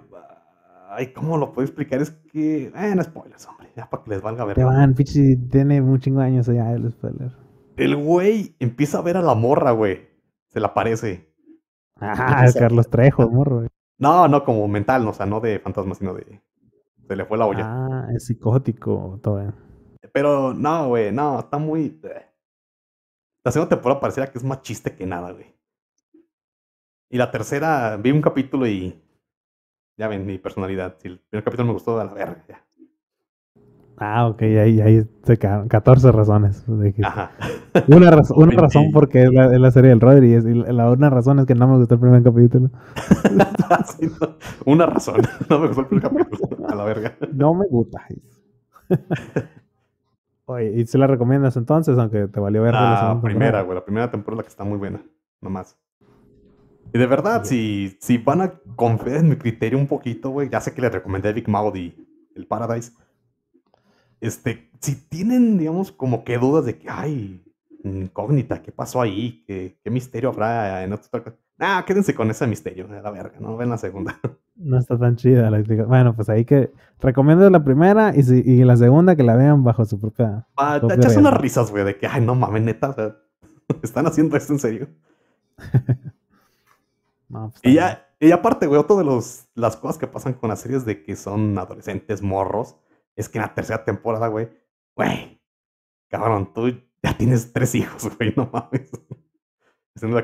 Ay, ¿cómo lo puedo explicar? Es que. Eh, no spoilers, hombre. Ya para que les valga ver. Te van, pichi, tiene un chingo de años ya el spoiler. El güey empieza a ver a la morra, güey. Se la parece. Ah, es Carlos Trejo, morro. güey. No, no como mental, no, o sea, no de fantasma, sino de. Se le fue la olla. Ah, es psicótico, todo bien. Pero no, güey, no, está muy. eh. La segunda temporada pareciera que es más chiste que nada, güey. Y la tercera, vi un capítulo y. Ya ven mi personalidad. Si el primer capítulo me gustó, a la verga, ya. Ah, ok, ahí, ahí se quedaron 14 razones. Ajá. Una, raz- una 20. razón porque es la, es la serie del Rodri y, la una razón es que no me gustó el primer capítulo. Sí, no, Una razón. No me gustó el primer capítulo. A la verga. No me gusta. Oye, ¿y si la recomiendas entonces, aunque te valió ver La primera, güey. La primera temporada es la que está muy buena. Nomás. Y de verdad, si, si van a confiar en mi criterio un poquito, güey. Ya sé que les recomendé Big Mouth y el Paradise. Este, si tienen, digamos, como que dudas de que, ay, incógnita, ¿qué pasó ahí? ¿Qué, qué misterio habrá en otra cosa? Nah, quédense con ese misterio, a la verga, no ven la segunda. No está tan chida la Bueno, pues ahí que recomiendo la primera y, si, y la segunda que la vean bajo su propia. Ah, te propio echas unas risas, güey, de que, ay, no mames, neta, o sea, están haciendo esto en serio. No, pues, Y ya, y aparte, güey, otra de los, las cosas que pasan con las series de que son adolescentes morros, es que en la tercera temporada, güey, güey, cabrón, tú ya tienes tres hijos, güey, no mames.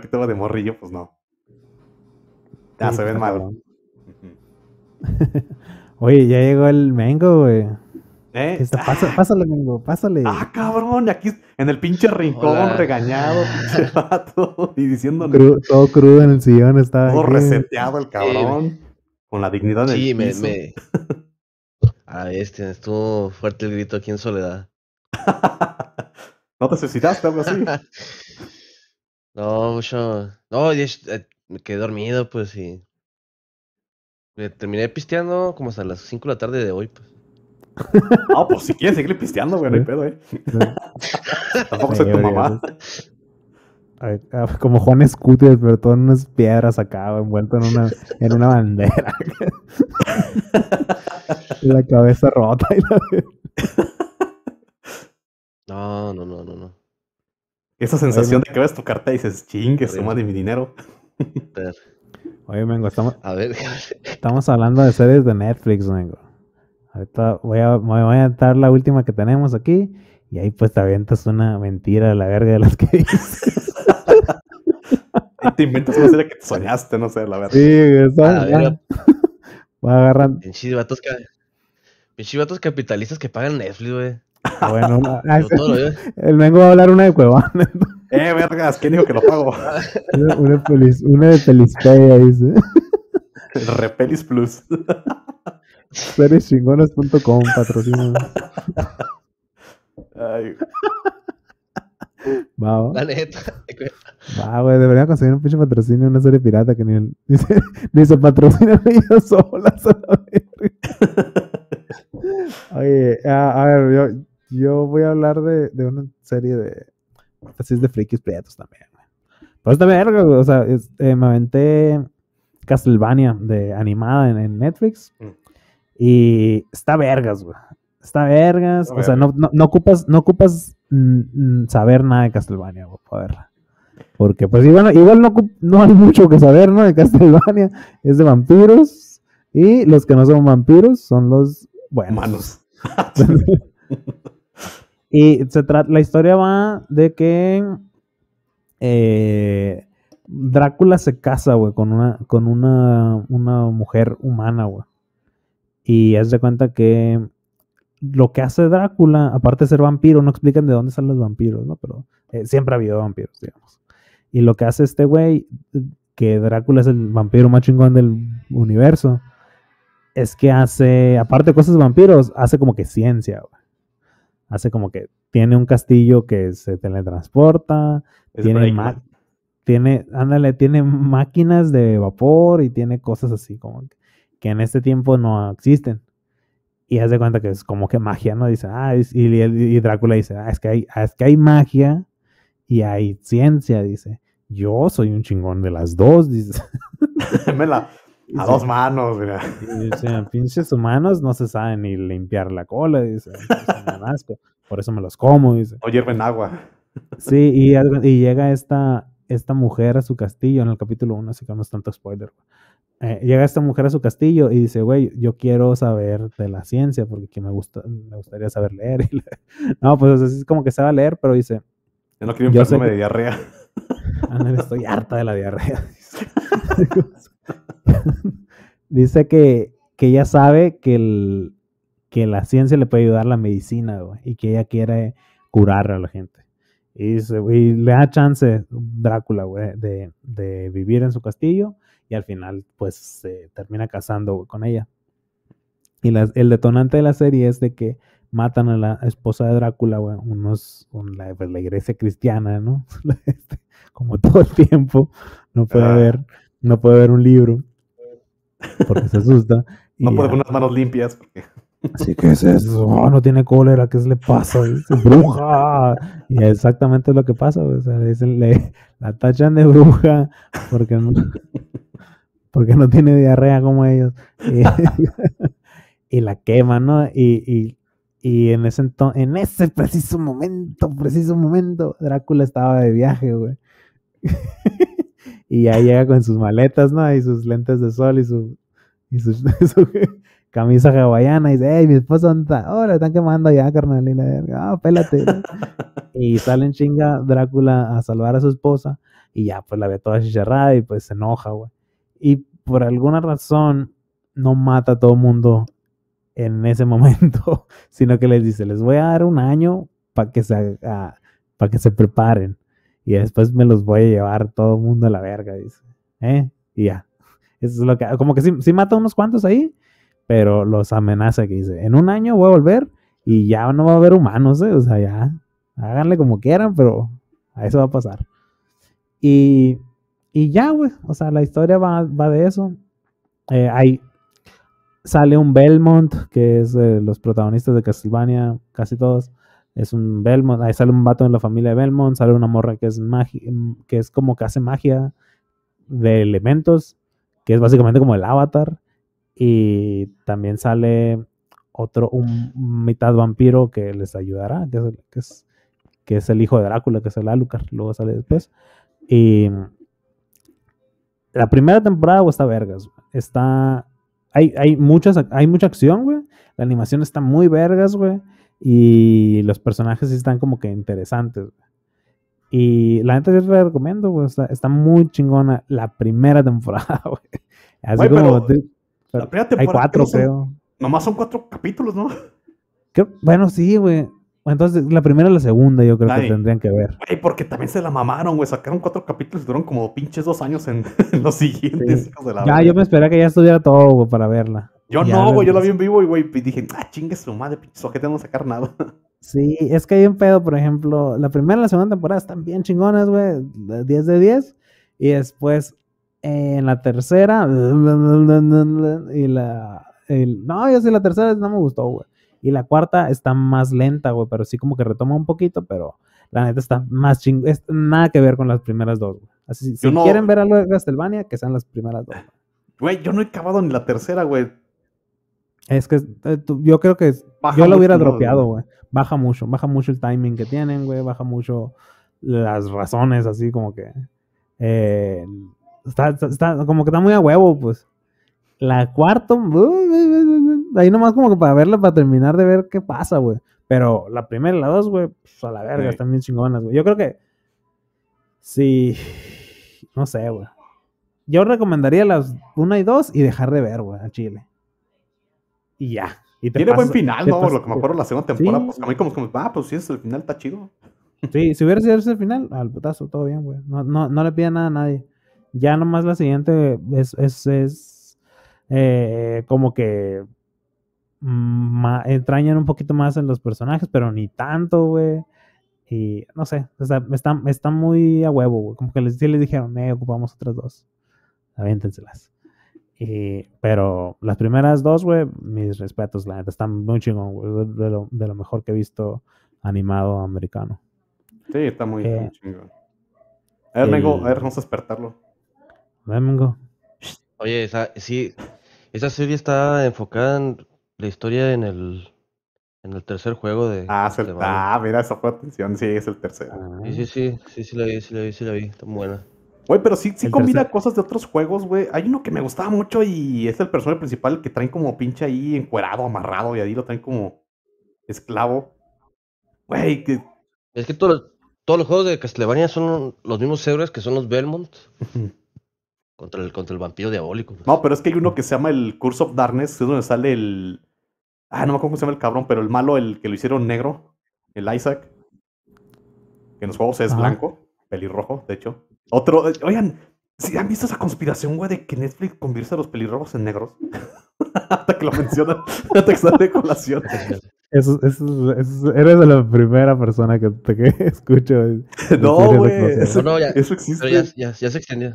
Que te va de morrillo, pues no. Ya Sí, se ven mal. Oye, ya llegó el Mengo, güey. ¿Eh? Está- pasa- pásale, Mengo, pásale. Ah, cabrón, y aquí en el pinche rincón Hola. regañado, pinche vato, y diciendo Cru- todo crudo en el sillón estaba. todo aquí. reseteado el cabrón, con la dignidad en Sí, el me, piso. me. A este, estuvo fuerte el grito aquí en Soledad. ¿No te suicidaste algo así? No, mucho. No, es- eh, me quedé dormido, pues sí. Me terminé pisteando como hasta las 5 de la tarde de hoy, pues. No, pues si quieres seguir pisteando, güey, no hay pedo, eh. Tampoco soy tu mamá. Como Juan Scooter, pero todo en unas piedras acá, envuelto en una, en una bandera. Y la cabeza rota. Y la... No, no, no, no, no. Esa sensación de que ves tu carta y dices, chingue, su Horrible. madre mi dinero. Oye, Mengo, estamos, a ver, estamos hablando de series de Netflix, Mengo. Ahorita voy a, me voy a dar la última que tenemos aquí. Y ahí pues te avientas una mentira a la verga de las que dices. Y te inventas una serie que te soñaste, no sé, la verdad. Sí, a ¿sabes? ver, Ya. Va a agarrar. pinches vatos, ca- pinches vatos capitalistas que pagan Netflix, güey. ah, Bueno, ah, Yo todo lo veo. el Mengo va a hablar una de Cuevana. Eh, vergas, ¿quién dijo que lo pago? Una, una, pelis- una de Pelistea, dice. El Repelis Plus. Serieschingones.com patrocina. Ay, Va, va. La neta. Va, güey, debería conseguir un pinche patrocinio, una serie pirata que ni, el- ni, se, ni se patrocina ellos solas. a la verga. Oye, a, a ver, yo, yo voy a hablar de, de una serie de. Así es de frikis prietos también, güey. Pero esta verga, güey, o sea, es- eh, me aventé Castlevania de animada en, en Netflix. Mm. Y está vergas, güey. Está vergas. O sea, no, no, no ocupas, no ocupas mm, mm, saber nada de Castlevania, güey, para verla. Porque, pues, igual, igual no, no hay mucho que saber, ¿no? De Castlevania. Es de vampiros. Y los que no son vampiros son los buenos. manos. Y se la historia va de que eh, Drácula se casa, güey, con una, con una, una mujer humana, güey. Y haz de cuenta que lo que hace Drácula, aparte de ser vampiro, no explican de dónde salen los vampiros, ¿no? Pero eh, siempre ha habido vampiros, digamos. Y lo que hace este güey, que Drácula es el vampiro más chingón del universo, es que hace, aparte de cosas de vampiros, hace como que ciencia, güey. Hace como que tiene un castillo que se teletransporta, Es tiene, ma- tiene, ándale, tiene máquinas de vapor y tiene cosas así como que, que en este tiempo no existen. Y haz de cuenta que es como que magia, ¿no? Dice, ah, es- y, y Drácula dice, ah, es que hay, ah, es que hay magia y hay ciencia, dice. Yo soy un chingón de las dos, dice. Démela a Sí. dos manos, mira. Y dice, pinches humanos no se saben ni limpiar la cola, dice. "Entonces me dan asco, Por eso me los como, dice. O hierven agua. Sí, y llega esta, esta mujer a su castillo en el capítulo 1, así que no es tanto spoiler. Eh, llega esta mujer a su castillo y dice, güey, yo quiero saber de la ciencia porque que me, gusta, me gustaría saber leer. Y le- no, pues así es como que sabe leer, pero dice, Yo no quiero Yo enfermarme que- de diarrea. Ándale, estoy harta de la diarrea. Dice que, que ella sabe que, el, que la ciencia le puede ayudar a la medicina, güey, y que ella quiere curar a la gente. Y, y le da chance Drácula, güey, de, de vivir en su castillo y al final, pues, se termina casando con ella. Y la- el detonante de la serie es de que matan a la esposa de Drácula, unos, un- la, pues, la iglesia cristiana, ¿no? Este, Como todo el tiempo, no puede Ah. ver, no puede ver un libro porque se asusta. y No puede poner las manos limpias. Porque... Así que es eso, Oh, no tiene cólera, ¿qué se le pasa? Dice, bruja. Y exactamente es lo que pasa, o sea, le dicen- le- la tachan de bruja porque no, porque no tiene diarrea como ellos. Y, y la queman, ¿no? Y, y, y en ese en ese preciso momento, preciso momento, Drácula estaba de viaje, güey. y ya llega con sus maletas, ¿no? Y sus lentes de sol y su, y su, su camisa hawaiana. Y dice, hey, mi esposa, ¿dónde está? Oh, la están quemando ya, carnal. Y verga, ah, pélate. ¿no? y sale en chinga Drácula a salvar a su esposa. Y ya, pues la ve toda chicharrada y pues se enoja, güey. Y por alguna razón no mata a todo mundo en ese momento, sino que les dice, les voy a dar un año para que se para que se preparen y después me los voy a llevar todo el mundo a la verga, dice. ¿Eh? Y ya. Eso es lo que como que sí, sí mata unos cuantos ahí, pero los amenaza que dice, en un año voy a volver y ya no va a haber humanos, ¿eh? o sea, ya háganle como quieran, pero a eso va a pasar. Y, y ya, güey, o sea, la historia va, va de eso. Eh, sale un Belmont, que es los protagonistas de Castlevania, casi todos. Es un Belmont, ahí sale un vato en la familia de Belmont, sale una morra que es magi- que es como que hace magia de elementos, que es básicamente como el avatar. Y también sale otro, un mitad vampiro que les ayudará, que es, que es, que es el hijo de Drácula, que es el Alucard, luego sale después. Y la primera temporada, güey, está vergas. güey. Está. Hay, hay, muchas, hay mucha acción, güey. La animación está muy vergas, güey. Y los personajes sí están como que interesantes, güey. Y la neta yo te la recomiendo, güey. Está, está muy chingona la primera temporada, güey. Así Güey, como. pero te- La primera hay temporada. cuatro, no son- creo. Nomás son cuatro capítulos, ¿no? Creo- Bueno, sí, güey. Entonces, la primera y la segunda yo creo Ay. que tendrían que ver. Güey, porque también se la mamaron, güey. Sacaron cuatro capítulos y duraron como pinches dos años en, en los siguientes, Sí. hijos de la Ya, yo me esperé que ya estuviera todo, güey, para verla. Yo Ya no, güey. Yo la vi en vivo y, güey, dije, ah, chingue su madre, pinches ojetes, no sacar nada. Sí, es que hay un pedo, por ejemplo, la primera y la segunda temporada están bien chingonas, güey, de 10 de 10, y después eh, en la tercera, y la, el- no, yo sí, la tercera no me gustó, güey, y la cuarta está más lenta, güey, pero sí como que retoma un poquito, pero la neta está más chingona, es nada que ver con las primeras dos, güey. Así, si no- quieren ver algo de Castlevania, que sean las primeras dos. Güey, yo no he acabado ni la tercera, güey. Es que eh, tú- yo creo que Baja yo lo hubiera dropeado, güey. Baja mucho, baja mucho el timing que tienen, güey. Baja mucho las razones, así como que. eh, está, está- está- como que está muy a huevo, pues. La cuarta, ahí nomás como que para verla, para terminar de ver qué pasa, güey. Pero la primera y la dos, güey, pues, a la verga, Sí. están bien chingonas, güey. Yo creo que. Sí. No sé, güey. Yo recomendaría las una y dos y dejar de ver, güey, a Chile. Y ya. Y Tiene buen final, ¿no? pasas- Lo que me acuerdo la segunda temporada, Sí. pues a mí como, como, ah, pues sí, es el final está chido. Sí, si hubiera sido ese el final, al putazo, todo bien, güey. No, no, no le pida nada a nadie. Ya nomás la siguiente es, es, es eh, como que entrañan un poquito más en los personajes, pero ni tanto, güey. Y no sé, o sea, está, está muy a huevo, güey. Como que les, sí les dijeron, eh, ocupamos otras dos. Aviéntenselas. Y, pero las primeras dos, güey, mis respetos, la neta, están muy chingón, güey. De lo, de lo mejor que he visto animado americano. Sí, está muy, Eh, muy chingón. A ver, vengo, el- a ver, vamos a despertarlo. Vengo. Oye, esa, sí, esa serie está enfocada en la historia en el, en el tercer juego de, Ah, el- de ah, mira, esa fue atención. Sí, es el tercero. Ah, Sí, sí, sí, sí, sí la vi, sí la vi, sí la vi, está muy buena. Güey, pero sí, sí El combina cosas de otros juegos, güey. Hay uno que me gustaba mucho y es el personaje principal que traen como pinche ahí encuerado, amarrado y ahí lo traen como esclavo. Güey, que... Es que todos los, todos los juegos de Castlevania son los mismos héroes que son los Belmont contra el, contra el vampiro diabólico. No, pero es que hay uno que se llama el Curse of Darkness, que es donde sale el... Ah, no me acuerdo cómo se llama el cabrón, pero el malo, el que lo hicieron negro, el Isaac, que en los juegos es Ajá. blanco, pelirrojo, de hecho. Otro, eh, oigan, ¿sí han visto esa conspiración, güey, de que Netflix convierte a los pelirrojos en negros? Hasta que lo mencionan, hasta que sale de colación. Eso, eso, eso- eres de la primera persona que, te- que escucho. No, güey, eso, No, no, ya- eso existe. Pero ya, ya, ya se extendió.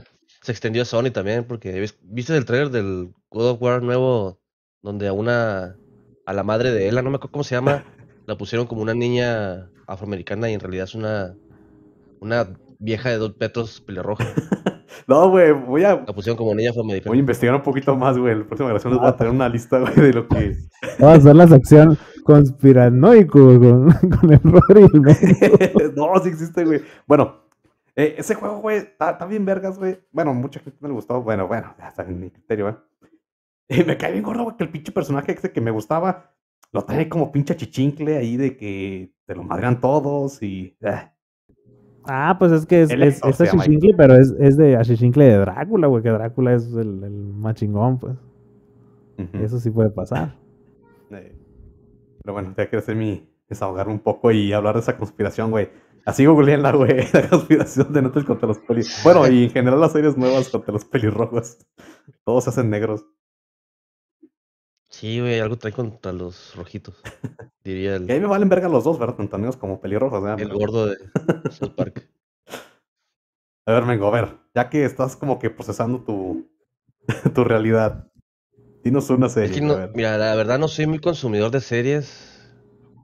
Se extendió a Sony también, porque ¿ves- ¿viste el trailer del God of War nuevo? Donde a una. a la madre de Ella, no me acuerdo cómo se llama, la pusieron como una niña afroamericana y en realidad es una. una vieja de dos metros pelirroja. No, güey, voy a, La pusieron como niña afroamericana. voy a investigar un poquito más, güey. La próxima grabación les voy a traer una lista, güey, de lo que... Vamos a hacer la sección conspiranoico con, con el Rory no, sí existe, güey. Bueno, eh, ese juego, güey, está, bien vergas, güey. Bueno, mucha gente no le gustó. Bueno, bueno, ya está en mi criterio, güey. Y me cae bien gordo, güey, que el pinche personaje ese que me gustaba lo trae como pinche chichincle ahí de que te lo madrean todos y... eh. Ah, pues es que es, El es, es pero es, es de Ashishingli de Drácula, güey, que Drácula es el, el más chingón, pues. Eso sí puede pasar. Eh, Pero bueno, ya quiero hacer mi desahogarme un poco y hablar de esa conspiración, güey. Así googleenla, güey. La conspiración de Netflix contra los pelis. Bueno, y en general las series nuevas contra los pelirrojos. Todos se hacen negros. Sí, güey, algo trae contra los rojitos. Diría el, Y ahí me valen verga los dos, ¿verdad? Tanto negros como pelirrojos. el gordo de South Park. A ver, Mengo, a ver. Ya que estás como que procesando tu, tu realidad. Dinos una serie. Es que a no- ver. mira, la verdad no soy muy consumidor de series.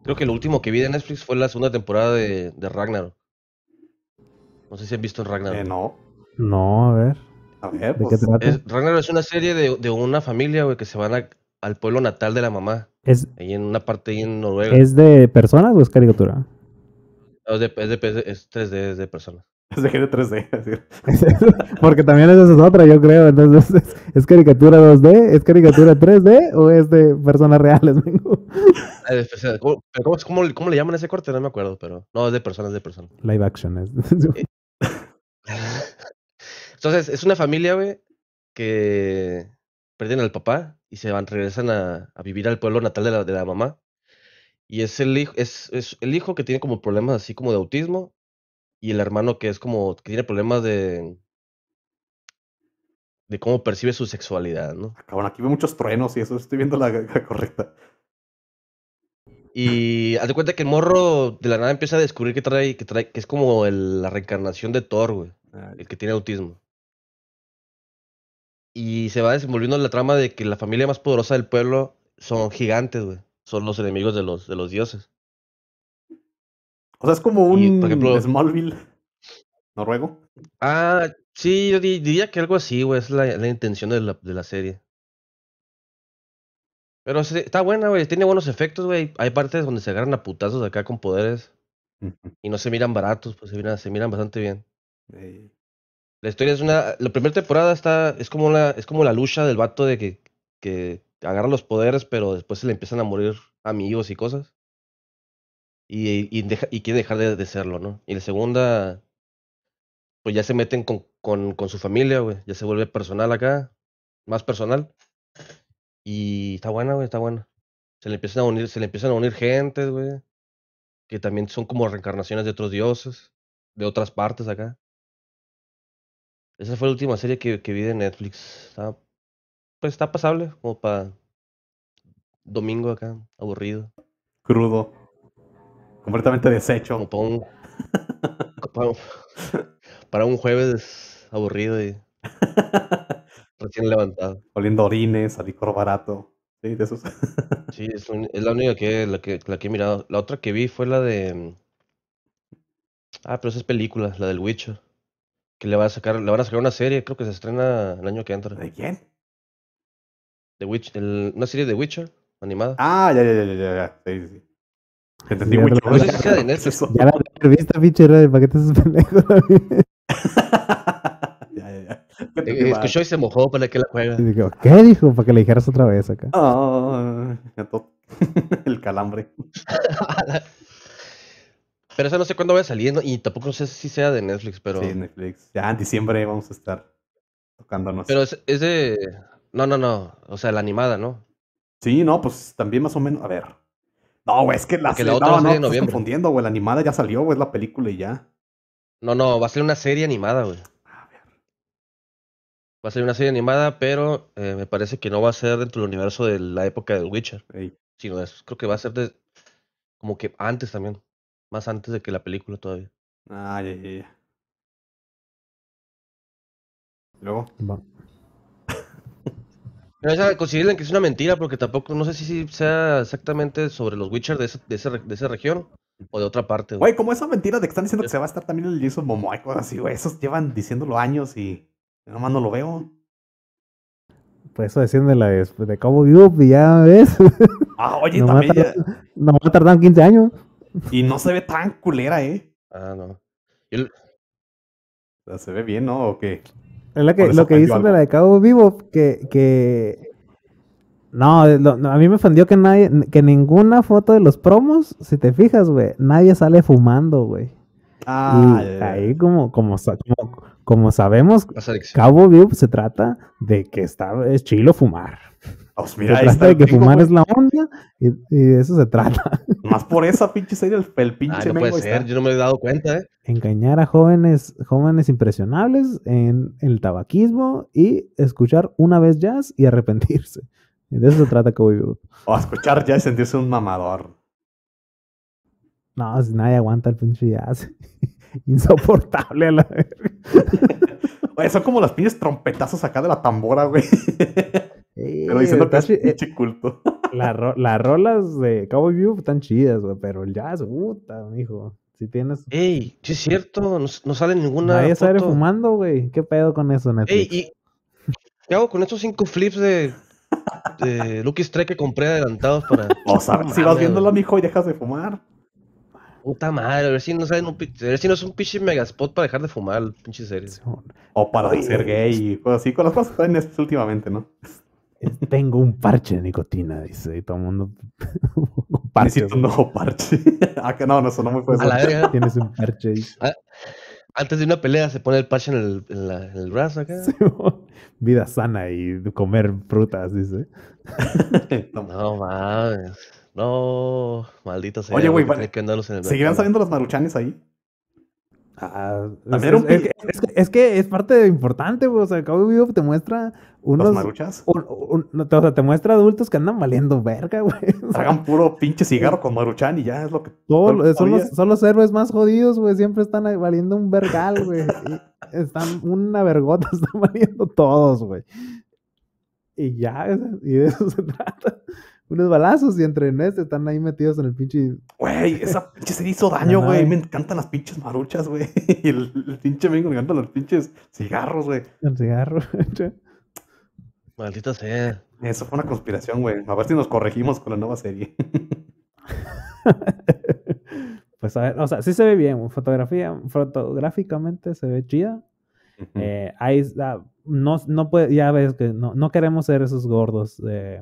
Creo que lo último que vi de Netflix fue la segunda temporada de, de Ragnarok. No sé si han visto en Ragnarok. Eh, no. No, a ver. A ver, ¿De pues. qué trata? Es, Ragnarok es una serie de, de una familia, güey, que se van a- al pueblo natal de la mamá. ¿Es, Ahí en una parte ahí en Noruega. ¿Es de personas o es caricatura? Es, de, es, de- es 3D, es de personas. Es de GD 3D. así. Porque también esa es otra, yo creo. Entonces, ¿es, es caricatura 2D? ¿Es caricatura 3D? ¿O es de personas reales, Ah, ¿Cómo, cómo, cómo- cómo le llaman a ese corte? No me acuerdo, pero. No, es de personas, de personas. Live action. Es. Entonces, es una familia, güey, que pierden al papá y se van, regresan a, a vivir al pueblo natal de la, de la mamá. Y es el hijo, es, es el hijo que tiene como problemas así como de autismo. Y el hermano que es como, que tiene problemas de. de cómo percibe su sexualidad, ¿no? Cabrón, aquí veo muchos truenos y eso. Estoy viendo la, la correcta. Y haz de cuenta que el morro de la nada empieza a descubrir que trae, que trae, que es como el- la reencarnación de Thor, güey. El que tiene autismo. Y se va desenvolviendo la trama de que la familia más poderosa del pueblo son gigantes, güey. Son los enemigos de los, de los dioses. O sea, es como Y, un por ejemplo- Smallville noruego. Ah, sí, yo di- diría que algo así, güey. Es la, la intención de la, de la serie. Pero sí, está buena, güey. Tiene buenos efectos, güey. Hay partes donde se agarran a putazos acá con poderes. Y no se miran baratos, pues se miran, se miran bastante bien. La historia es una. La primera temporada está. Es como la, es como la lucha del vato de que, que agarra los poderes, pero después se le empiezan a morir amigos y cosas. Y, y, deja- y quiere dejar de, de serlo, ¿no? Y la segunda. Pues ya se meten con, con, con su familia, güey. Ya se vuelve personal acá. Más personal. Y está buena, güey, está buena. Se le empiezan a unir, se le empiezan a unir gentes, güey. Que también son como reencarnaciones de otros dioses. De otras partes acá. Esa fue la última serie que, que vi de Netflix. Está, pues está pasable, como para domingo acá, aburrido. crudo. Completamente deshecho. Como para un, para, un- para un jueves aburrido y recién levantado. Oliendo orines, a licor barato. Sí, de esos. Sí, es, un- es la única que la, que la que he mirado. La otra que vi fue la de. mm, Ah, pero esa es película, la del Witcher. Que le va a sacar, le van a sacar una serie, creo que se estrena el año que entra. ¿De quién? The Witch, el- una serie de Witcher animada. Ah, ya, ya, ya, ya, ya, ya. Sí, sí, sí. Entendí mucho. ya te lo- No sé si sea de ¿Qué es Netflix. eso? Ya la había visto, pinche Red, ¿para qué escuchó y se mojó para que la juega. Digo, ¿qué dijo? Para que le dijeras otra vez acá. El calambre. Pero esa no sé cuándo va a salir ¿no? y tampoco sé si sea de Netflix, pero. Sí, Netflix. Ya en diciembre vamos a estar tocándonos. Pero es, es de. No, no, no. O sea, la animada, ¿no? Sí, no, pues también más o menos. A ver. No, güey, es que la, serie- la otra no, va a no, salir en estás noviembre. confundiendo, güey. La animada ya salió, güey, es la película y ya. No, no, va a ser una serie animada, güey. Va a ser una serie animada, pero eh, me parece que no va a ser dentro del universo de la época del Witcher. Ey. Sino es, creo que va a ser de. Como que antes también. Más antes de que la película todavía. Ah, ya, ya, ya. Luego. Va. Pero consideren que es una mentira porque tampoco, no sé si sea exactamente sobre los Witcher de, ese- de, ese de esa región o de otra parte. güey. Güey, como esa mentira de que están diciendo que se va a estar también el Jason Momoa y cosas así, güey. Esos llevan diciéndolo años y nomás no lo veo. Por eso decían de la de, de Cowboy y ya ves. Ah, oye, también. ya- tardar, no va a tardar 15 años. Y no se ve tan culera, ¿eh? Ah, no. Yo- O sea, se ve bien, ¿no? ¿O qué? Es lo que, lo que dicen de la de Cabo Vivo, que, que... No, lo- no, a mí me ofendió que nadie, que ninguna foto de los promos, si te fijas, güey, nadie sale fumando, güey. Ah, y ya, ya, ahí como, como, como, como sabemos, Cabo Vivo se trata de que está, es chilo fumar. Pues Se mira, trata está de que fumar güey. es la onda y, y de eso se trata. Más por esa pinche serie, el, el pinche Ah, no puede ser, está. yo no me he dado cuenta, ¿eh? Engañar a jóvenes, jóvenes impresionables en el tabaquismo y escuchar una vez jazz y arrepentirse. Y de eso se trata Cowboy Bebop. O escuchar ya y sentirse un mamador. No, si nadie aguanta el pinche jazz. Insoportable a la verga. Güey, son como las pinches trompetazos acá de la tambora, güey. Pero Eh, diciendo que es eh, pinche culto. la ro- las rolas de Cowboy Bebop están chidas, güey, pero el jazz, puta, mijo. Si tienes... Ey, sí es cierto, no, no sale ninguna Nadie sale fumando, güey. ¿Qué pedo con eso, Ey, Netflix? ¿y qué hago con estos cinco flips de, de Lucky Strike que compré adelantados para... O No si vas viéndolo, mijo, y dejas de fumar. Puta madre, a ver si no salen un, a ver si no es un pinche megaspot para dejar de fumar el pinche serie. O para Oye. ser gay y cosas así. Con las cosas que Netflix últimamente, ¿no? Tengo un parche de nicotina, dice, y todo el mundo... un parche, Necesito un nuevo parche. ah, que no, no, eso no me puede A la verga. Tienes un parche ahí. Antes de una pelea se pone el parche en el, en la- en el brazo acá. Vida sana y comer frutas, dice. No. No mames. No, maldito sea. Oye, güey, vale. ¿Seguirán saliendo los maruchanes ahí? Ah, es, que, es que- es que es parte importante, güey. O sea, Cowboy Bebop te muestra unos... ¿Los maruchas? un- un- no, o sea, te muestra adultos que andan valiendo verga, güey. O sea, Hagan puro pinche cigarro con maruchan y ya es lo que. todo- son, los, son los héroes más jodidos, güey. Siempre están valiendo un vergal, güey. Están una vergota, están valiendo todos, güey. Y ya, y de eso se trata. Unos balazos y entre este están ahí metidos en el pinche... Güey, esa pinche serie hizo daño, güey. Me encantan las pinches maruchas, güey. Y el, el pinche mengo me encantan los pinches cigarros, güey. El cigarro. Maldita sea. Eso fue una conspiración, güey. A ver si nos corregimos con la nueva serie. pues a ver, o sea, sí se ve bien. Fotografía, fotográficamente se ve chida. Eh, ahí está, no, no puede, ya ves que no, no queremos ser esos gordos eh,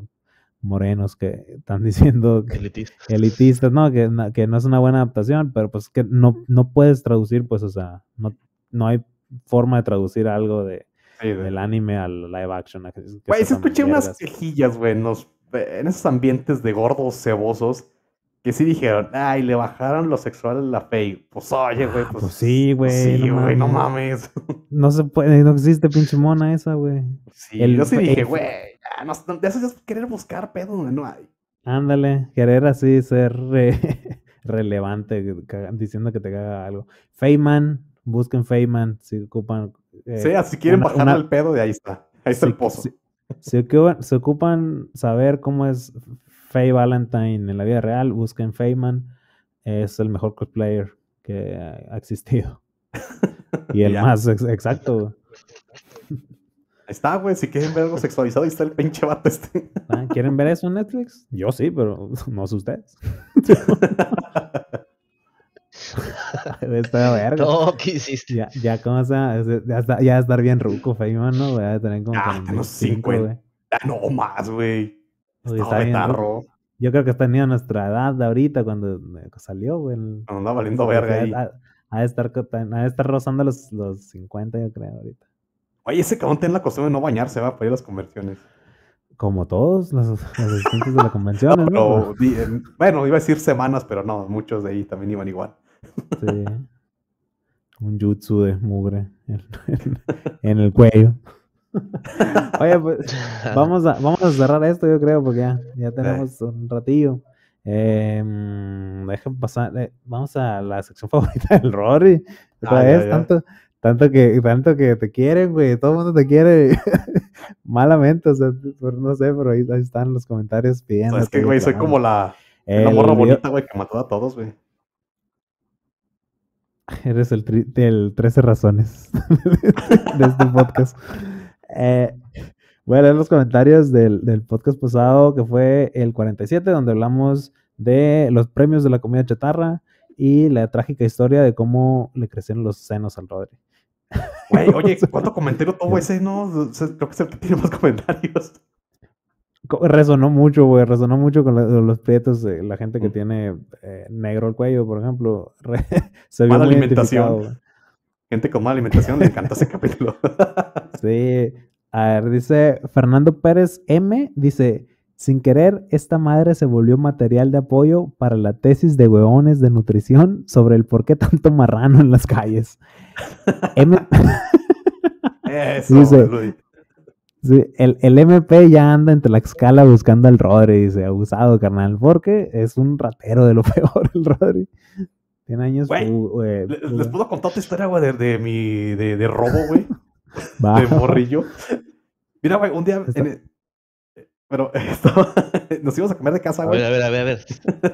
morenos que están diciendo que elitistas, ¿no? Que, que no es una buena adaptación, pero pues que no, no puedes traducir, pues, o sea, no, no hay forma de traducir algo de, Sí, de- del anime al live action. Güey, tan escuché unas quejillas, güey, en, los- en esos ambientes de gordos cebosos que sí dijeron, ay, le bajaron lo sexual a la fe. Pues oye, güey, pues. pues sí, güey, Sí, güey, no mames. mames. No se puede, no existe pinche mona esa, güey. Sí, El- yo sí dije, güey, ya, no, eso ya es querer buscar pedo donde no hay. Ándale, querer así ser re- relevante, diciendo que te caga algo. Feynman, busquen Feynman si ocupan. eh, sí, si quieren una- bajarle una- el pedo, de ahí está. Ahí está el pozo. si- Si ocupan, si ocupan saber cómo es Faye Valentine en la vida real, busquen Feyman. Es el mejor cosplayer que ha existido. Y el más ex- exacto. está, güey. Si quieren ver algo sexualizado, ahí está el pinche vato este. Ah, ¿Quieren ver eso en Netflix? Yo sí, pero no sé ustedes. Está verga. No, ¿qué hiciste? Ya, ya, ¿cómo se Ya, está- ya va a estar bien ruco, Feyman, ¿no? Voy a tener como Ah, unos 45, 50. güey. Ah, no más, güey. Está bien. Yo creo que está teniendo nuestra edad de ahorita cuando eh, salió, güey. el- Anda valiendo verga ahí. De estar, rozando los, los 50, yo creo, ahorita. Oye, ese cabrón tiene la costumbre de no bañarse, va, para ir a las conversiones. Como todos los, los asistentes de la convención, ¿no? Di- en- bueno, iba a decir semanas, pero no, muchos de ahí también iban igual. Sí. Un jutsu de mugre en, en- en el cuello. Oye, pues vamos a, vamos a cerrar esto, yo creo, porque ya, ya tenemos un ratillo. Eh, dejen pasar, eh, vamos a la sección favorita del Rory. Otra Ah, ya, vez, ya. tanto, tanto que, tanto que te quieren, güey, todo el mundo te quiere malamente, o sea, no sé, pero ahí, ahí están los comentarios pidiendo. es que, güey, soy como la, la morra bonita, güey, que mató a todos, güey. Eres el, tri- el 13 razones de este podcast. Eh, voy a leer los comentarios del, del podcast pasado, que fue el 47, donde hablamos de los premios de la comida chatarra y la trágica historia de cómo le crecieron los senos al Rodri. Güey, oye, ¿cuánto comentario tuvo ese, no? O sea, Creo que es el que tiene más comentarios. Co- Resonó mucho, güey, resonó mucho con la- los prietos, eh, la gente que Mm. tiene eh, negro el cuello, por ejemplo. re- se vio Mala muy alimentación. Gente con mala alimentación le encantó ese capítulo. Sí. A ver, dice Fernando Pérez M. Dice, sin querer, esta madre se volvió material de apoyo para la tesis de hueones de nutrición sobre el por qué tanto marrano en las calles. M- Eso, Dice- sí, el, el MP ya anda en Tlaxcala buscando al Rodri, dice, abusado, carnal, porque es un ratero de lo peor el Rodri. Tiene años. Güey, eh, Le- fu- Les puedo contar otra historia, güey, de, de mi. de, de robo, güey. de morrillo. Mira, güey, un día. Está- en el- Pero estaba- nos íbamos a cambiar de casa, A güey. ver, a ver, a ver, a ver.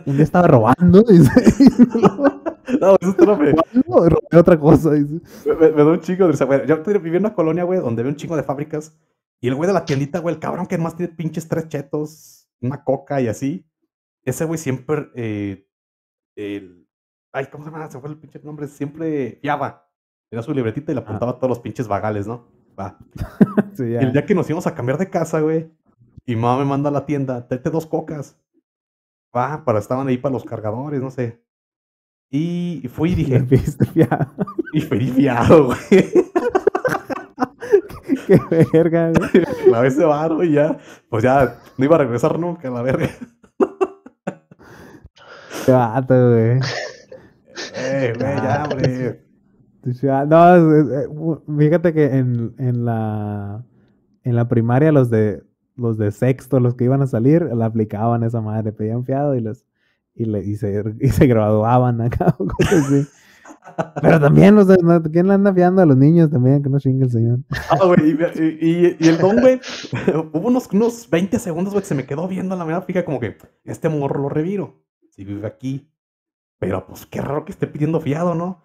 Un día estaba robando, dice. No, eso no me, robé otra cosa, dice. me, me da un chingo de risa, güey. Yo vivía en una colonia, güey, donde ve un chingo de fábricas. Y el güey de la tiendita, güey, el cabrón que más tiene pinches tres chetos, una coca y así. Ese güey siempre. eh, el- ay, ¿cómo se llama? Se fue el pinche nombre. Siempre fiaba. Tenía su libretita y le apuntaba todos los pinches vagales, ¿no? Va. Sí, Y ya. el día que nos íbamos a cambiar de casa, güey, y mamá me manda a la tienda, tráete dos cocas. Va, para estaban ahí para los cargadores, no sé. Y fui y dije, fiado. y fui fiado, güey. Qué verga, güey. La vez de varo y ya, pues ya no iba a regresar nunca, la verga. Qué vato, güey. Eh, güey, ya, hombre. No, fíjate que en, en la en la primaria los de los de sexto, los que iban a salir, la aplicaban esa madre, pedían fiado y los y, le, y, se, y se graduaban acá o cosas así. Pero también los de, no, ¿quién le anda fiando a los niños también? Que no chingue el señor. Ah, güey, y, y- y el don, güey, hubo unos, unos 20 segundos, güey, que se me quedó viendo la mirada fija como que, este morro lo reviro, si vive aquí. Pero, pues, qué raro que esté pidiendo fiado, ¿no?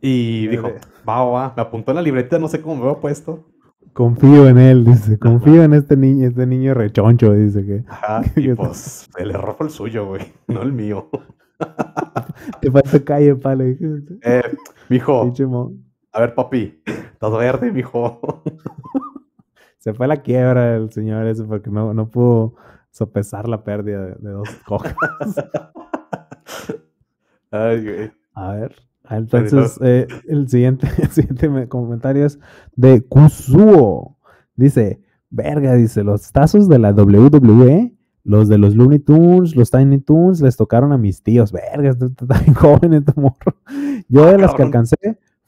Y dijo, va, va, me apuntó en la libreta, no sé cómo me había puesto. Confío en él, dice. Confío en este niño, este niño rechoncho, dice que Ajá, y pues, el error fue el suyo, güey, no el mío. te falta calle, palo. Eh, mijo, a ver, papi, estás verde, mijo. Se fue a la quiebra el señor ese porque no, no pudo sopesar la pérdida de, de dos cocas. Ay, güey. A ver. ah, Entonces, eh, el siguiente, el siguiente me- comentario es de Kuzuo. Dice, verga, dice, los tazos de la WWE, los de los Looney Tunes, los Tiny Toons, les tocaron a mis tíos. Verga, está está bien joven este morro. Yo de las que alcancé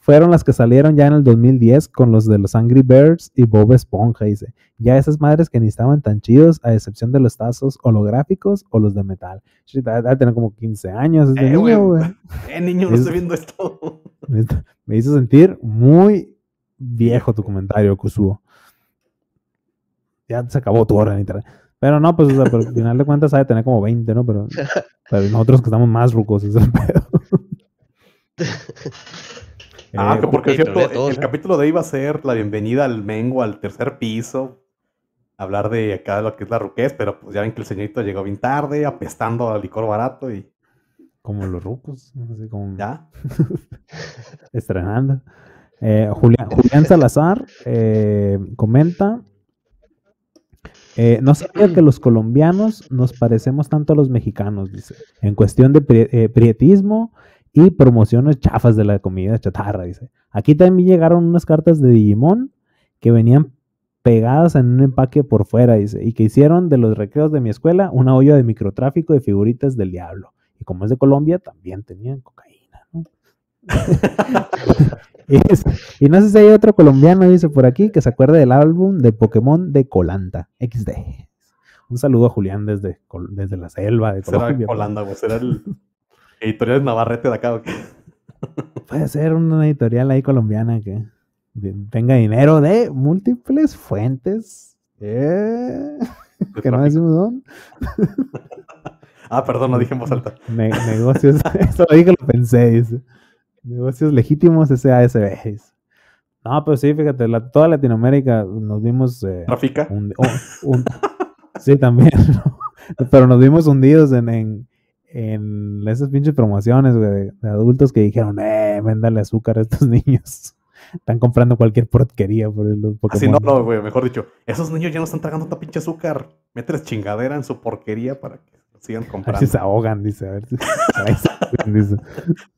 fueron las que salieron ya en el 2010 con los de los Angry Birds y Bob Esponja, dice. Ya esas madres que ni estaban tan chidos, a excepción de los tazos holográficos o los de metal. Shit, de tener como 15 años este Eh, niño, güey. Eh, niño, no Es- estoy viendo esto. Me, me hizo sentir muy viejo tu comentario, Kusuo. ya se acabó tu hora en internet. Pero no, pues, o sea, pero al final de cuentas sabe tener como 20, ¿no? Pero, pero nosotros que estamos más rucos, es el pedo. Ah, Eh, que porque es internet, cierto, todos, el ¿eh? capítulo de ahí iba a ser la bienvenida al Mengo al tercer piso. Hablar de acá lo que es la ruquez, pero pues ya ven que el señorito llegó bien tarde, apestando a licor barato y como los rucos, así como ya. estrenando. Eh, Julián, Julián Salazar eh, comenta. eh, no sabía que los colombianos nos parecemos tanto a los mexicanos, dice, en cuestión de pri- eh, prietismo y promociones chafas de la comida chatarra, dice. Aquí también llegaron unas cartas de Digimon que venían pegadas en un empaque por fuera, dice, y que hicieron de los recreos de mi escuela una olla de microtráfico de figuritas del diablo. Y como es de Colombia, también tenían cocaína, ¿no? y, no sé si hay otro colombiano, dice por aquí, que se acuerde del álbum de Pokémon de Colanta, XD. Un saludo a Julián desde, desde la selva de Será Colombia. Holanda, güey. Será el editorial Navarrete de acá. ¿o qué? Puede ser una editorial ahí colombiana que tenga dinero de múltiples fuentes. Eh, que no decimos dónde. Ah, perdón, no dije en voz alta. Ne- negocios, eso lo dije, lo pensé, dice. Negocios legítimos SASB. No, pero sí, fíjate, la- toda Latinoamérica nos vimos. eh, Trafica. un- sí, también, ¿no? Pero nos vimos hundidos en, en, en esas pinches promociones, güey, de, de adultos que dijeron, eh, véndale azúcar a estos niños. Están comprando cualquier porquería por los Así no, Pokémon. no, güey. Mejor dicho, esos niños ya no están tragando tanta pinche azúcar. Mételes chingadera en su porquería para que sigan A ver comprando. si se ahogan, dice. A ver si, se ahogan, dice.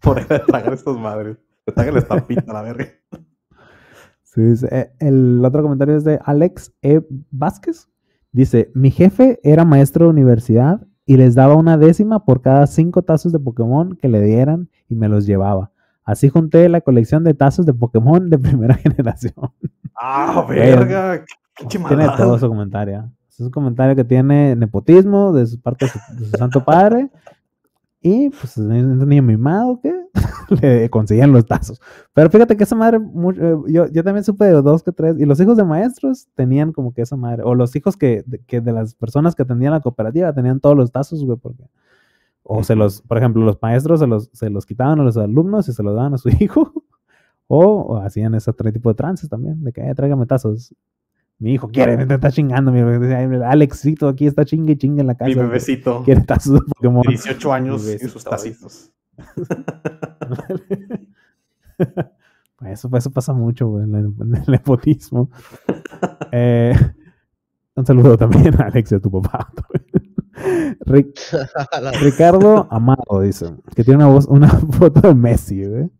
Por ahí de tragar estas madres. Le tragan la estampita a la verga. Sí, dice, eh, el otro comentario es de Alex E. Vázquez. Dice, mi jefe era maestro de universidad y les daba una décima por cada cinco tazos de Pokémon que le dieran y me los llevaba. Así junté la colección de tazos de Pokémon de primera generación. Ah, verga. qué tiene todo su comentario. Es un comentario que tiene nepotismo de su parte de su, de su santo padre. Y pues es un niño mimado que le conseguían los tazos. Pero fíjate que esa madre, eh, yo, yo también supe de dos que tres. Y los hijos de maestros tenían como que esa madre. O los hijos que de, que de las personas que atendían la cooperativa tenían todos los tazos, güey. Porque, o se los, por ejemplo, los maestros se los, se los quitaban a los alumnos y se los daban a su hijo. O, o hacían ese tipo de trances también, de que eh, tráigame tazos. Mi hijo quiere, me está chingando. Mi Alexito aquí está chingue y chingue en la casa. Mi bebecito. Quiere tazos de Pokémon. 18 años y sus tacitos. Eso, eso pasa mucho, güey, en el, nepotismo. Eh, un saludo también a Alex y a tu papá. Ric- Ricardo Amado dice que tiene una voz, una foto de Messi, güey.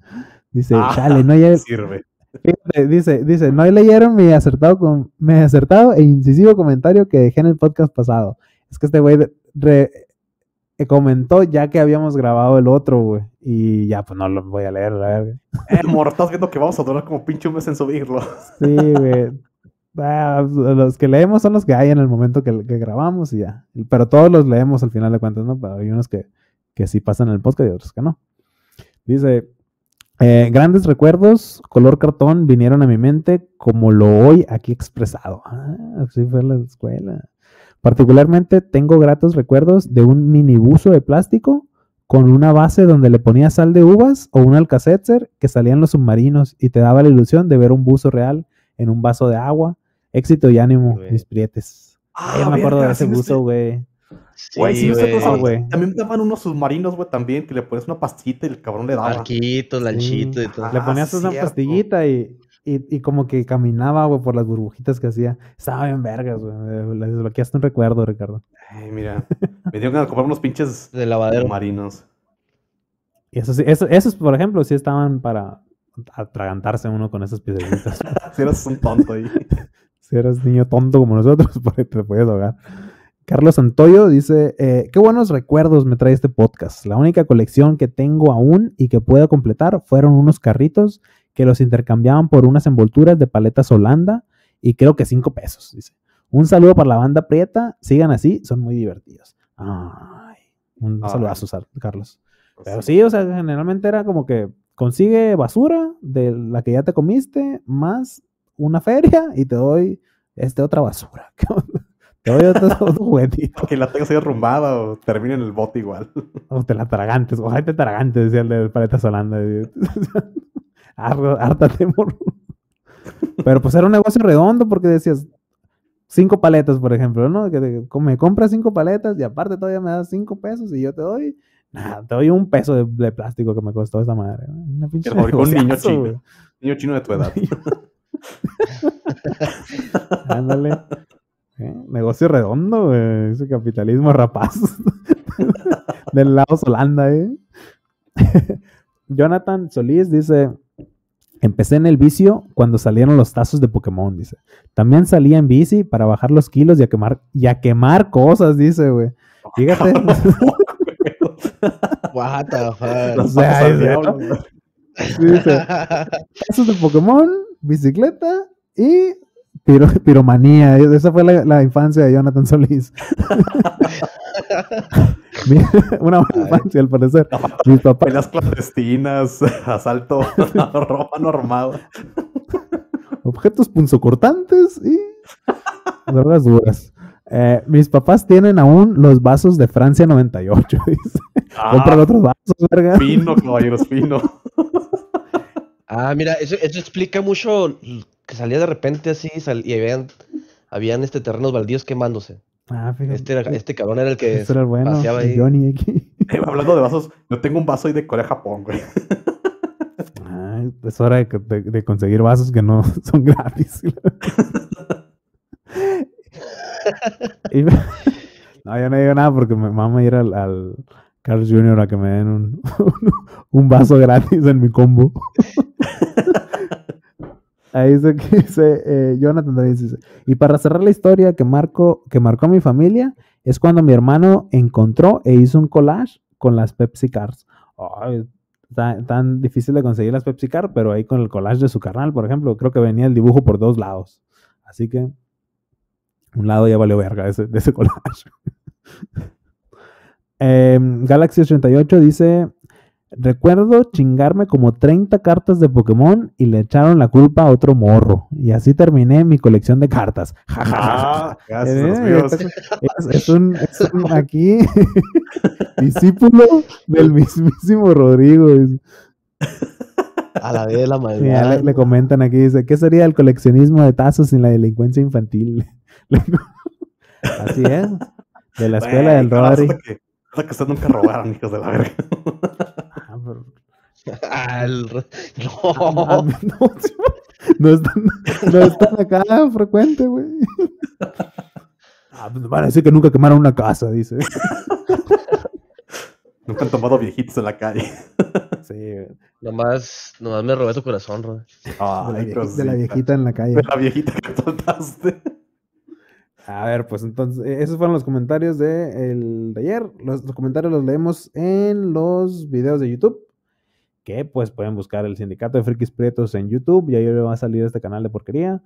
Dice, Ah, chale, no hay, Sirve. Fíjate, dice, dice, no leyeron mi acertado, con, mi acertado e incisivo comentario que dejé en el podcast pasado. Es que este güey eh, comentó ya que habíamos grabado el otro, güey. Y ya, pues no lo voy a leer, la verga. Eh, viendo que vamos a durar como pinche un mes en subirlo. Sí, güey. Ah, los que leemos son los que hay en el momento que, que grabamos y ya. Pero todos los leemos al final de cuentas, ¿no? Pero hay unos que, que sí pasan en el podcast y otros que no. Dice, eh, grandes recuerdos, color cartón, vinieron a mi mente como lo hoy aquí expresado. Ah, así fue la escuela. Particularmente tengo gratos recuerdos de un mini buzo de plástico con una base donde le ponía sal de uvas o un alcacelser que salían los submarinos y te daba la ilusión de ver un buzo real en un vaso de agua. Éxito y ánimo, Güey. mis prietes. Ah, Ah, yo me acuerdo de ese buzo, sí. güey. Sí, Ah. También daban unos submarinos, güey, también, que le pones una pastillita y el cabrón le daba. Arquito, lanchito y todo. Ah, Le ponías una pastillita y, y, y como que caminaba, güey, por las burbujitas que hacía. Estaba bien vergas, güey. Le desbloqueaste un recuerdo, Ricardo. Ay, mira. Me dio ganas de comprar unos pinches De lavadero. submarinos. Y eso sí, eso, esos, por ejemplo, sí estaban para atragantarse uno con esas piedritas. Si eras un tonto ahí. si eras niño tonto como nosotros, te podías ahogar. Carlos Santoyo dice, eh, qué buenos recuerdos me trae este podcast. La única colección que tengo aún y que puedo completar fueron unos carritos que los intercambiaban por unas envolturas de paletas Holanda y creo que cinco pesos. Dice. Un saludo para la banda Prieta. Sigan así, son muy divertidos. Ay, un Ay. saludazo, Carlos. Pero sí, o sea, generalmente era como que consigue basura de la que ya te comiste, más una feria y te doy Este otra basura. Te doy otro, otro juguetito. Que la tengas ahí arrumbada o termine en el bote igual. O te la tragantes, ojalá te tragantes, decía el de Paletas Holanda. Har- Hártate, morro. Pero pues era un negocio redondo porque decías cinco paletas, por ejemplo, ¿no? Que te- me compras cinco paletas y aparte todavía me das cinco pesos y yo te doy, nada, te doy un peso de, de plástico que me costó esa madre. ¿no? Una pinche Que lo fabricó un niño chino. güey. Niño chino de tu edad. Ándale. ¿Eh? Negocio redondo, güey. Ese capitalismo rapaz. Del lado Holanda, ¿eh? Jonathan Solís dice: Empecé en el vicio cuando salieron los tazos de Pokémon, dice. También salía en bici para bajar los kilos y a quemar, y a quemar cosas, dice, güey. Fíjate. What the fuck? O sea, güey. dice, tazos de Pokémon, bicicleta y piro- piromanía. Esa fue la, la infancia de Jonathan Solís. Mi- Una buena infancia, al parecer. Mis papás, Peleas clandestinas, asalto, robo no armado. objetos punzocortantes y drogas duras. Eh, mis papás tienen aún los vasos de Francia 98. dice. Compran Ah, otros vasos, verga. fino, caballeros, fino. Ah, mira, eso, eso explica mucho que salía de repente así sal- y habían, habían este terrenos baldíos quemándose. Ah, fíjate. Este, era- este cabrón era el que Este era el bueno. paseaba ahí. Johnny aquí. Eh, hablando de vasos, yo tengo un vaso ahí de Corea Japón, güey. Ay, es hora de, que- de- de conseguir vasos que no son gratis. Y- no, yo no digo nada porque me mama ir al, al Carl Jr. a que me den un, un vaso gratis en mi combo. Ahí dice que dice, eh, Jonathan también dice, y para cerrar la historia que, marco, que marcó mi familia, es cuando mi hermano encontró e hizo un collage con las Pepsi Cars. Tan, difícil de conseguir las Pepsi Cars, pero ahí con el collage de su carnal, por ejemplo, creo que venía el dibujo por dos lados. Así que un lado ya valió verga ese, de ese collage. Em, Galaxy 88 dice, recuerdo chingarme como 30 cartas de Pokémon y le echaron la culpa a otro morro. Y así terminé mi colección de cartas. Ja, ja, ja, ja. Ah, gracias Eh, míos. Es, es un, es un aquí discípulo del mismísimo Rodrigo. A la vez de la Ya maldad. le, le comentan aquí, dice, ¿qué sería el coleccionismo de tazos sin la delincuencia infantil? Así es. De la escuela del carajo, Rodri. hasta que, hasta que ustedes nunca robaron, hijos de la verga. Pero- No. mames, no, no están, no están acá frecuente, güey. Ah, pues van a decir que nunca quemaron una casa, dice. Nunca han tomado viejitos en la calle. Sí, Nomás, nomás me robé tu corazón, Rod. la, Ay, de la cosita. viejita en la calle. De la viejita que soltaste. A ver, pues entonces, eh, esos fueron los comentarios de, el de ayer. Los, los comentarios los leemos en los videos de YouTube. Que pues pueden buscar el Sindicato de Frikis Prietos en YouTube y ahí le va a salir este canal de porquería.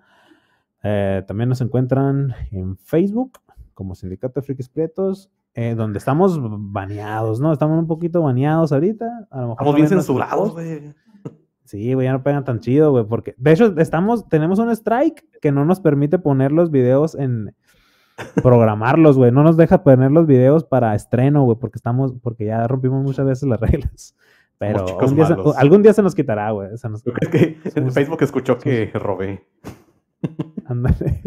Eh, también nos encuentran en Facebook como Sindicato de Frikis Prietos, eh, donde estamos baneados, ¿no? Estamos un poquito baneados ahorita. A lo mejor Estamos bien censurados, güey. Sí, güey, ya no pegan tan chido, güey, porque de hecho estamos, tenemos un strike que no nos permite poner los videos en programarlos, güey, no nos deja poner los videos para estreno, güey, porque estamos, porque ya rompimos muchas veces las reglas. Pero día se- algún día se nos quitará, güey. nos- creo que Somos- Facebook escuchó que robé. Ándale.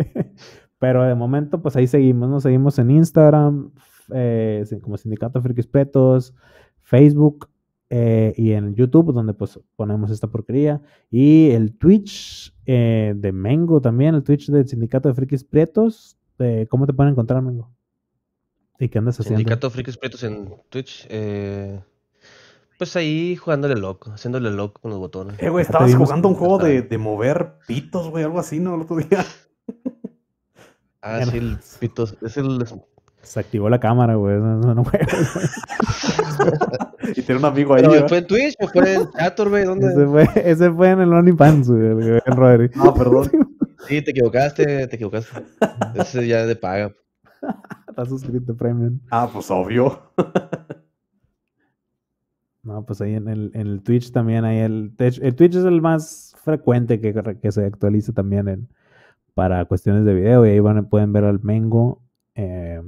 Pero de momento, pues ahí seguimos, ¿no? Seguimos en Instagram, eh, como Sindicato Frikis Pretos, Facebook eh, y en YouTube, donde pues ponemos esta porquería. Y el Twitch eh, de Mengo también, el Twitch del Sindicato de Frikis Prietos. Eh, ¿Cómo te pueden encontrar, Mengo? ¿Y qué andas haciendo? Sindicato Frikis Prietos en Twitch. eh, pues ahí jugándole loco, haciéndole loco con los botones. Eh, güey, estabas jugando un juego de, de mover pitos, güey, algo así, ¿no? El otro día. Ah, sí, el pitos. Es el. Se activó la cámara, güey. No, no, güey. Y tiene un amigo ahí. Fue en Twitch o fue en Chator, güey. ese, ¿Dónde? fue, ese fue en el OnlyFans, güey, el Rodri. Ah, perdón. Sí, te equivocaste, te equivocaste. Ese ya de paga. Está suscrito premium. Ah, pues obvio. No, pues ahí en el, en el Twitch también hay el, Twitch- el Twitch es el más frecuente que, que se actualiza también en, para cuestiones de video y ahí van, pueden ver al Mengo eh,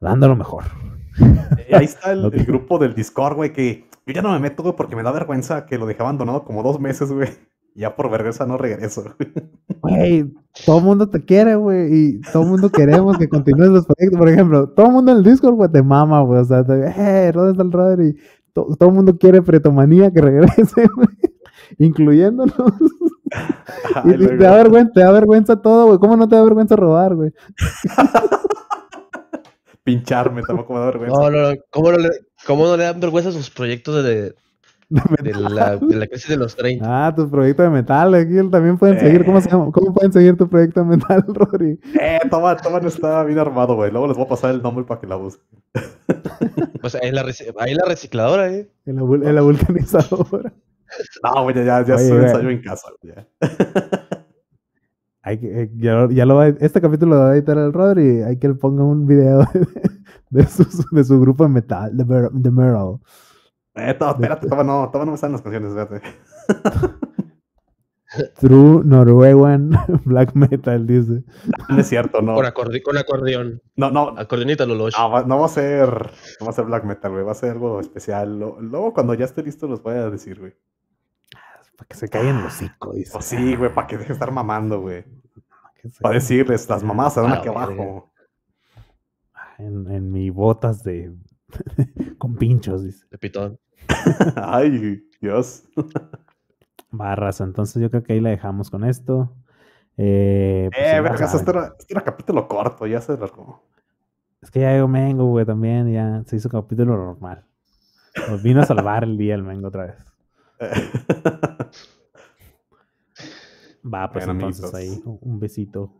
dando lo mejor. Eh, ahí está el, el grupo del Discord, güey, que yo ya no me meto, güey, porque me da vergüenza que lo dejé abandonado como dos meses, güey. Ya por vergüenza no regreso. Güey, todo el mundo te quiere, güey, y todo el mundo queremos que continúes los proyectos. Por ejemplo, todo el mundo en el Discord, güey, te mama, güey. O sea, te, eh, ¿dónde está el Roder? Y to- todo el mundo quiere Pretomanía que regrese, güey, incluyéndonos. Ay, Y, te da vergüenza, te da vergüenza todo, güey. ¿Cómo no te da vergüenza robar, güey? Pincharme, tampoco me da vergüenza. No, no, no. ¿Cómo no le, cómo no le dan vergüenza sus proyectos de, de, la, de la crisis de los 30? Ah, tu proyecto de metal, aquí también pueden seguir. ¿Cómo, se llama? ¿Cómo pueden seguir tu proyecto de metal, Rodri? Eh, toma, toma, no está bien armado, güey. Luego les voy a pasar el nombre para que la busquen. Pues ahí la, ahí la recicladora, ¿eh? En la, vul- en la vulcanizadora. No, güey, ya, ya, ya Oye, güey. ensayo en casa, güey. ya. Hay que, eh, ya, ya lo va, este capítulo lo va a editar el Rodri. Hay que él ponga un video de, de, su, de su grupo de metal, de, Mer- de Metal. Eh, to- espérate, toma, no, toma, no me salen las canciones, espérate. True Norwegian Black Metal, dice. No es cierto, no. Con, acorde- con acordeón. No, no, Acordeonita, Lolosh. no, va, no va a ser, no va a ser black metal, güey. Va a ser algo especial. Lo- Luego, cuando ya esté listo, los voy a decir, güey. Para que se caigan el hocico, dice. Pues sí, güey, para que deje de estar mamando, güey. Para decirles, las mamás se van A aquí abajo. En, en mi botas de. con pinchos, dice. De pitón. Ay, Dios. Barras, entonces yo creo que ahí la dejamos con esto. Eh, pues, Eh, vergas, este era, este era capítulo corto, ya se largó. Es que ya llegó Mengo, güey, también, ya se hizo capítulo normal. Nos vino a salvar el día el Mengo otra vez. Va, pues Bueno, entonces ahí, amiguitos. un un besito.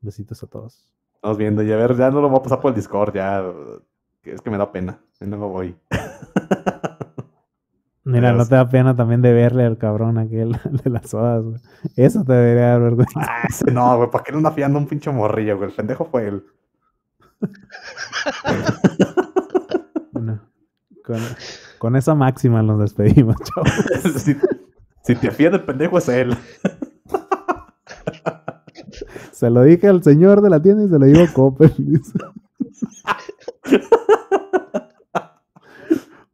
Besitos a todos. Estamos viendo, y a ver, ya no lo voy a pasar por el Discord, ya. Es que me da pena. No me voy. Mira, no te da pena también de verle al cabrón aquel de las sodas, güey. Eso te debería dar vergüenza. Ah, ese no, güey, ¿para qué le anda fiando un pinche morrillo, güey? El pendejo fue él. Bueno, con, con esa máxima nos despedimos, chavos. si, si te fías del pendejo es él. Se lo dije al señor de la tienda y se lo digo a Coppel.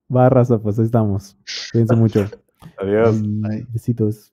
Dice. Va, raza, pues ahí estamos. Cuídense mucho. Adiós. Besitos.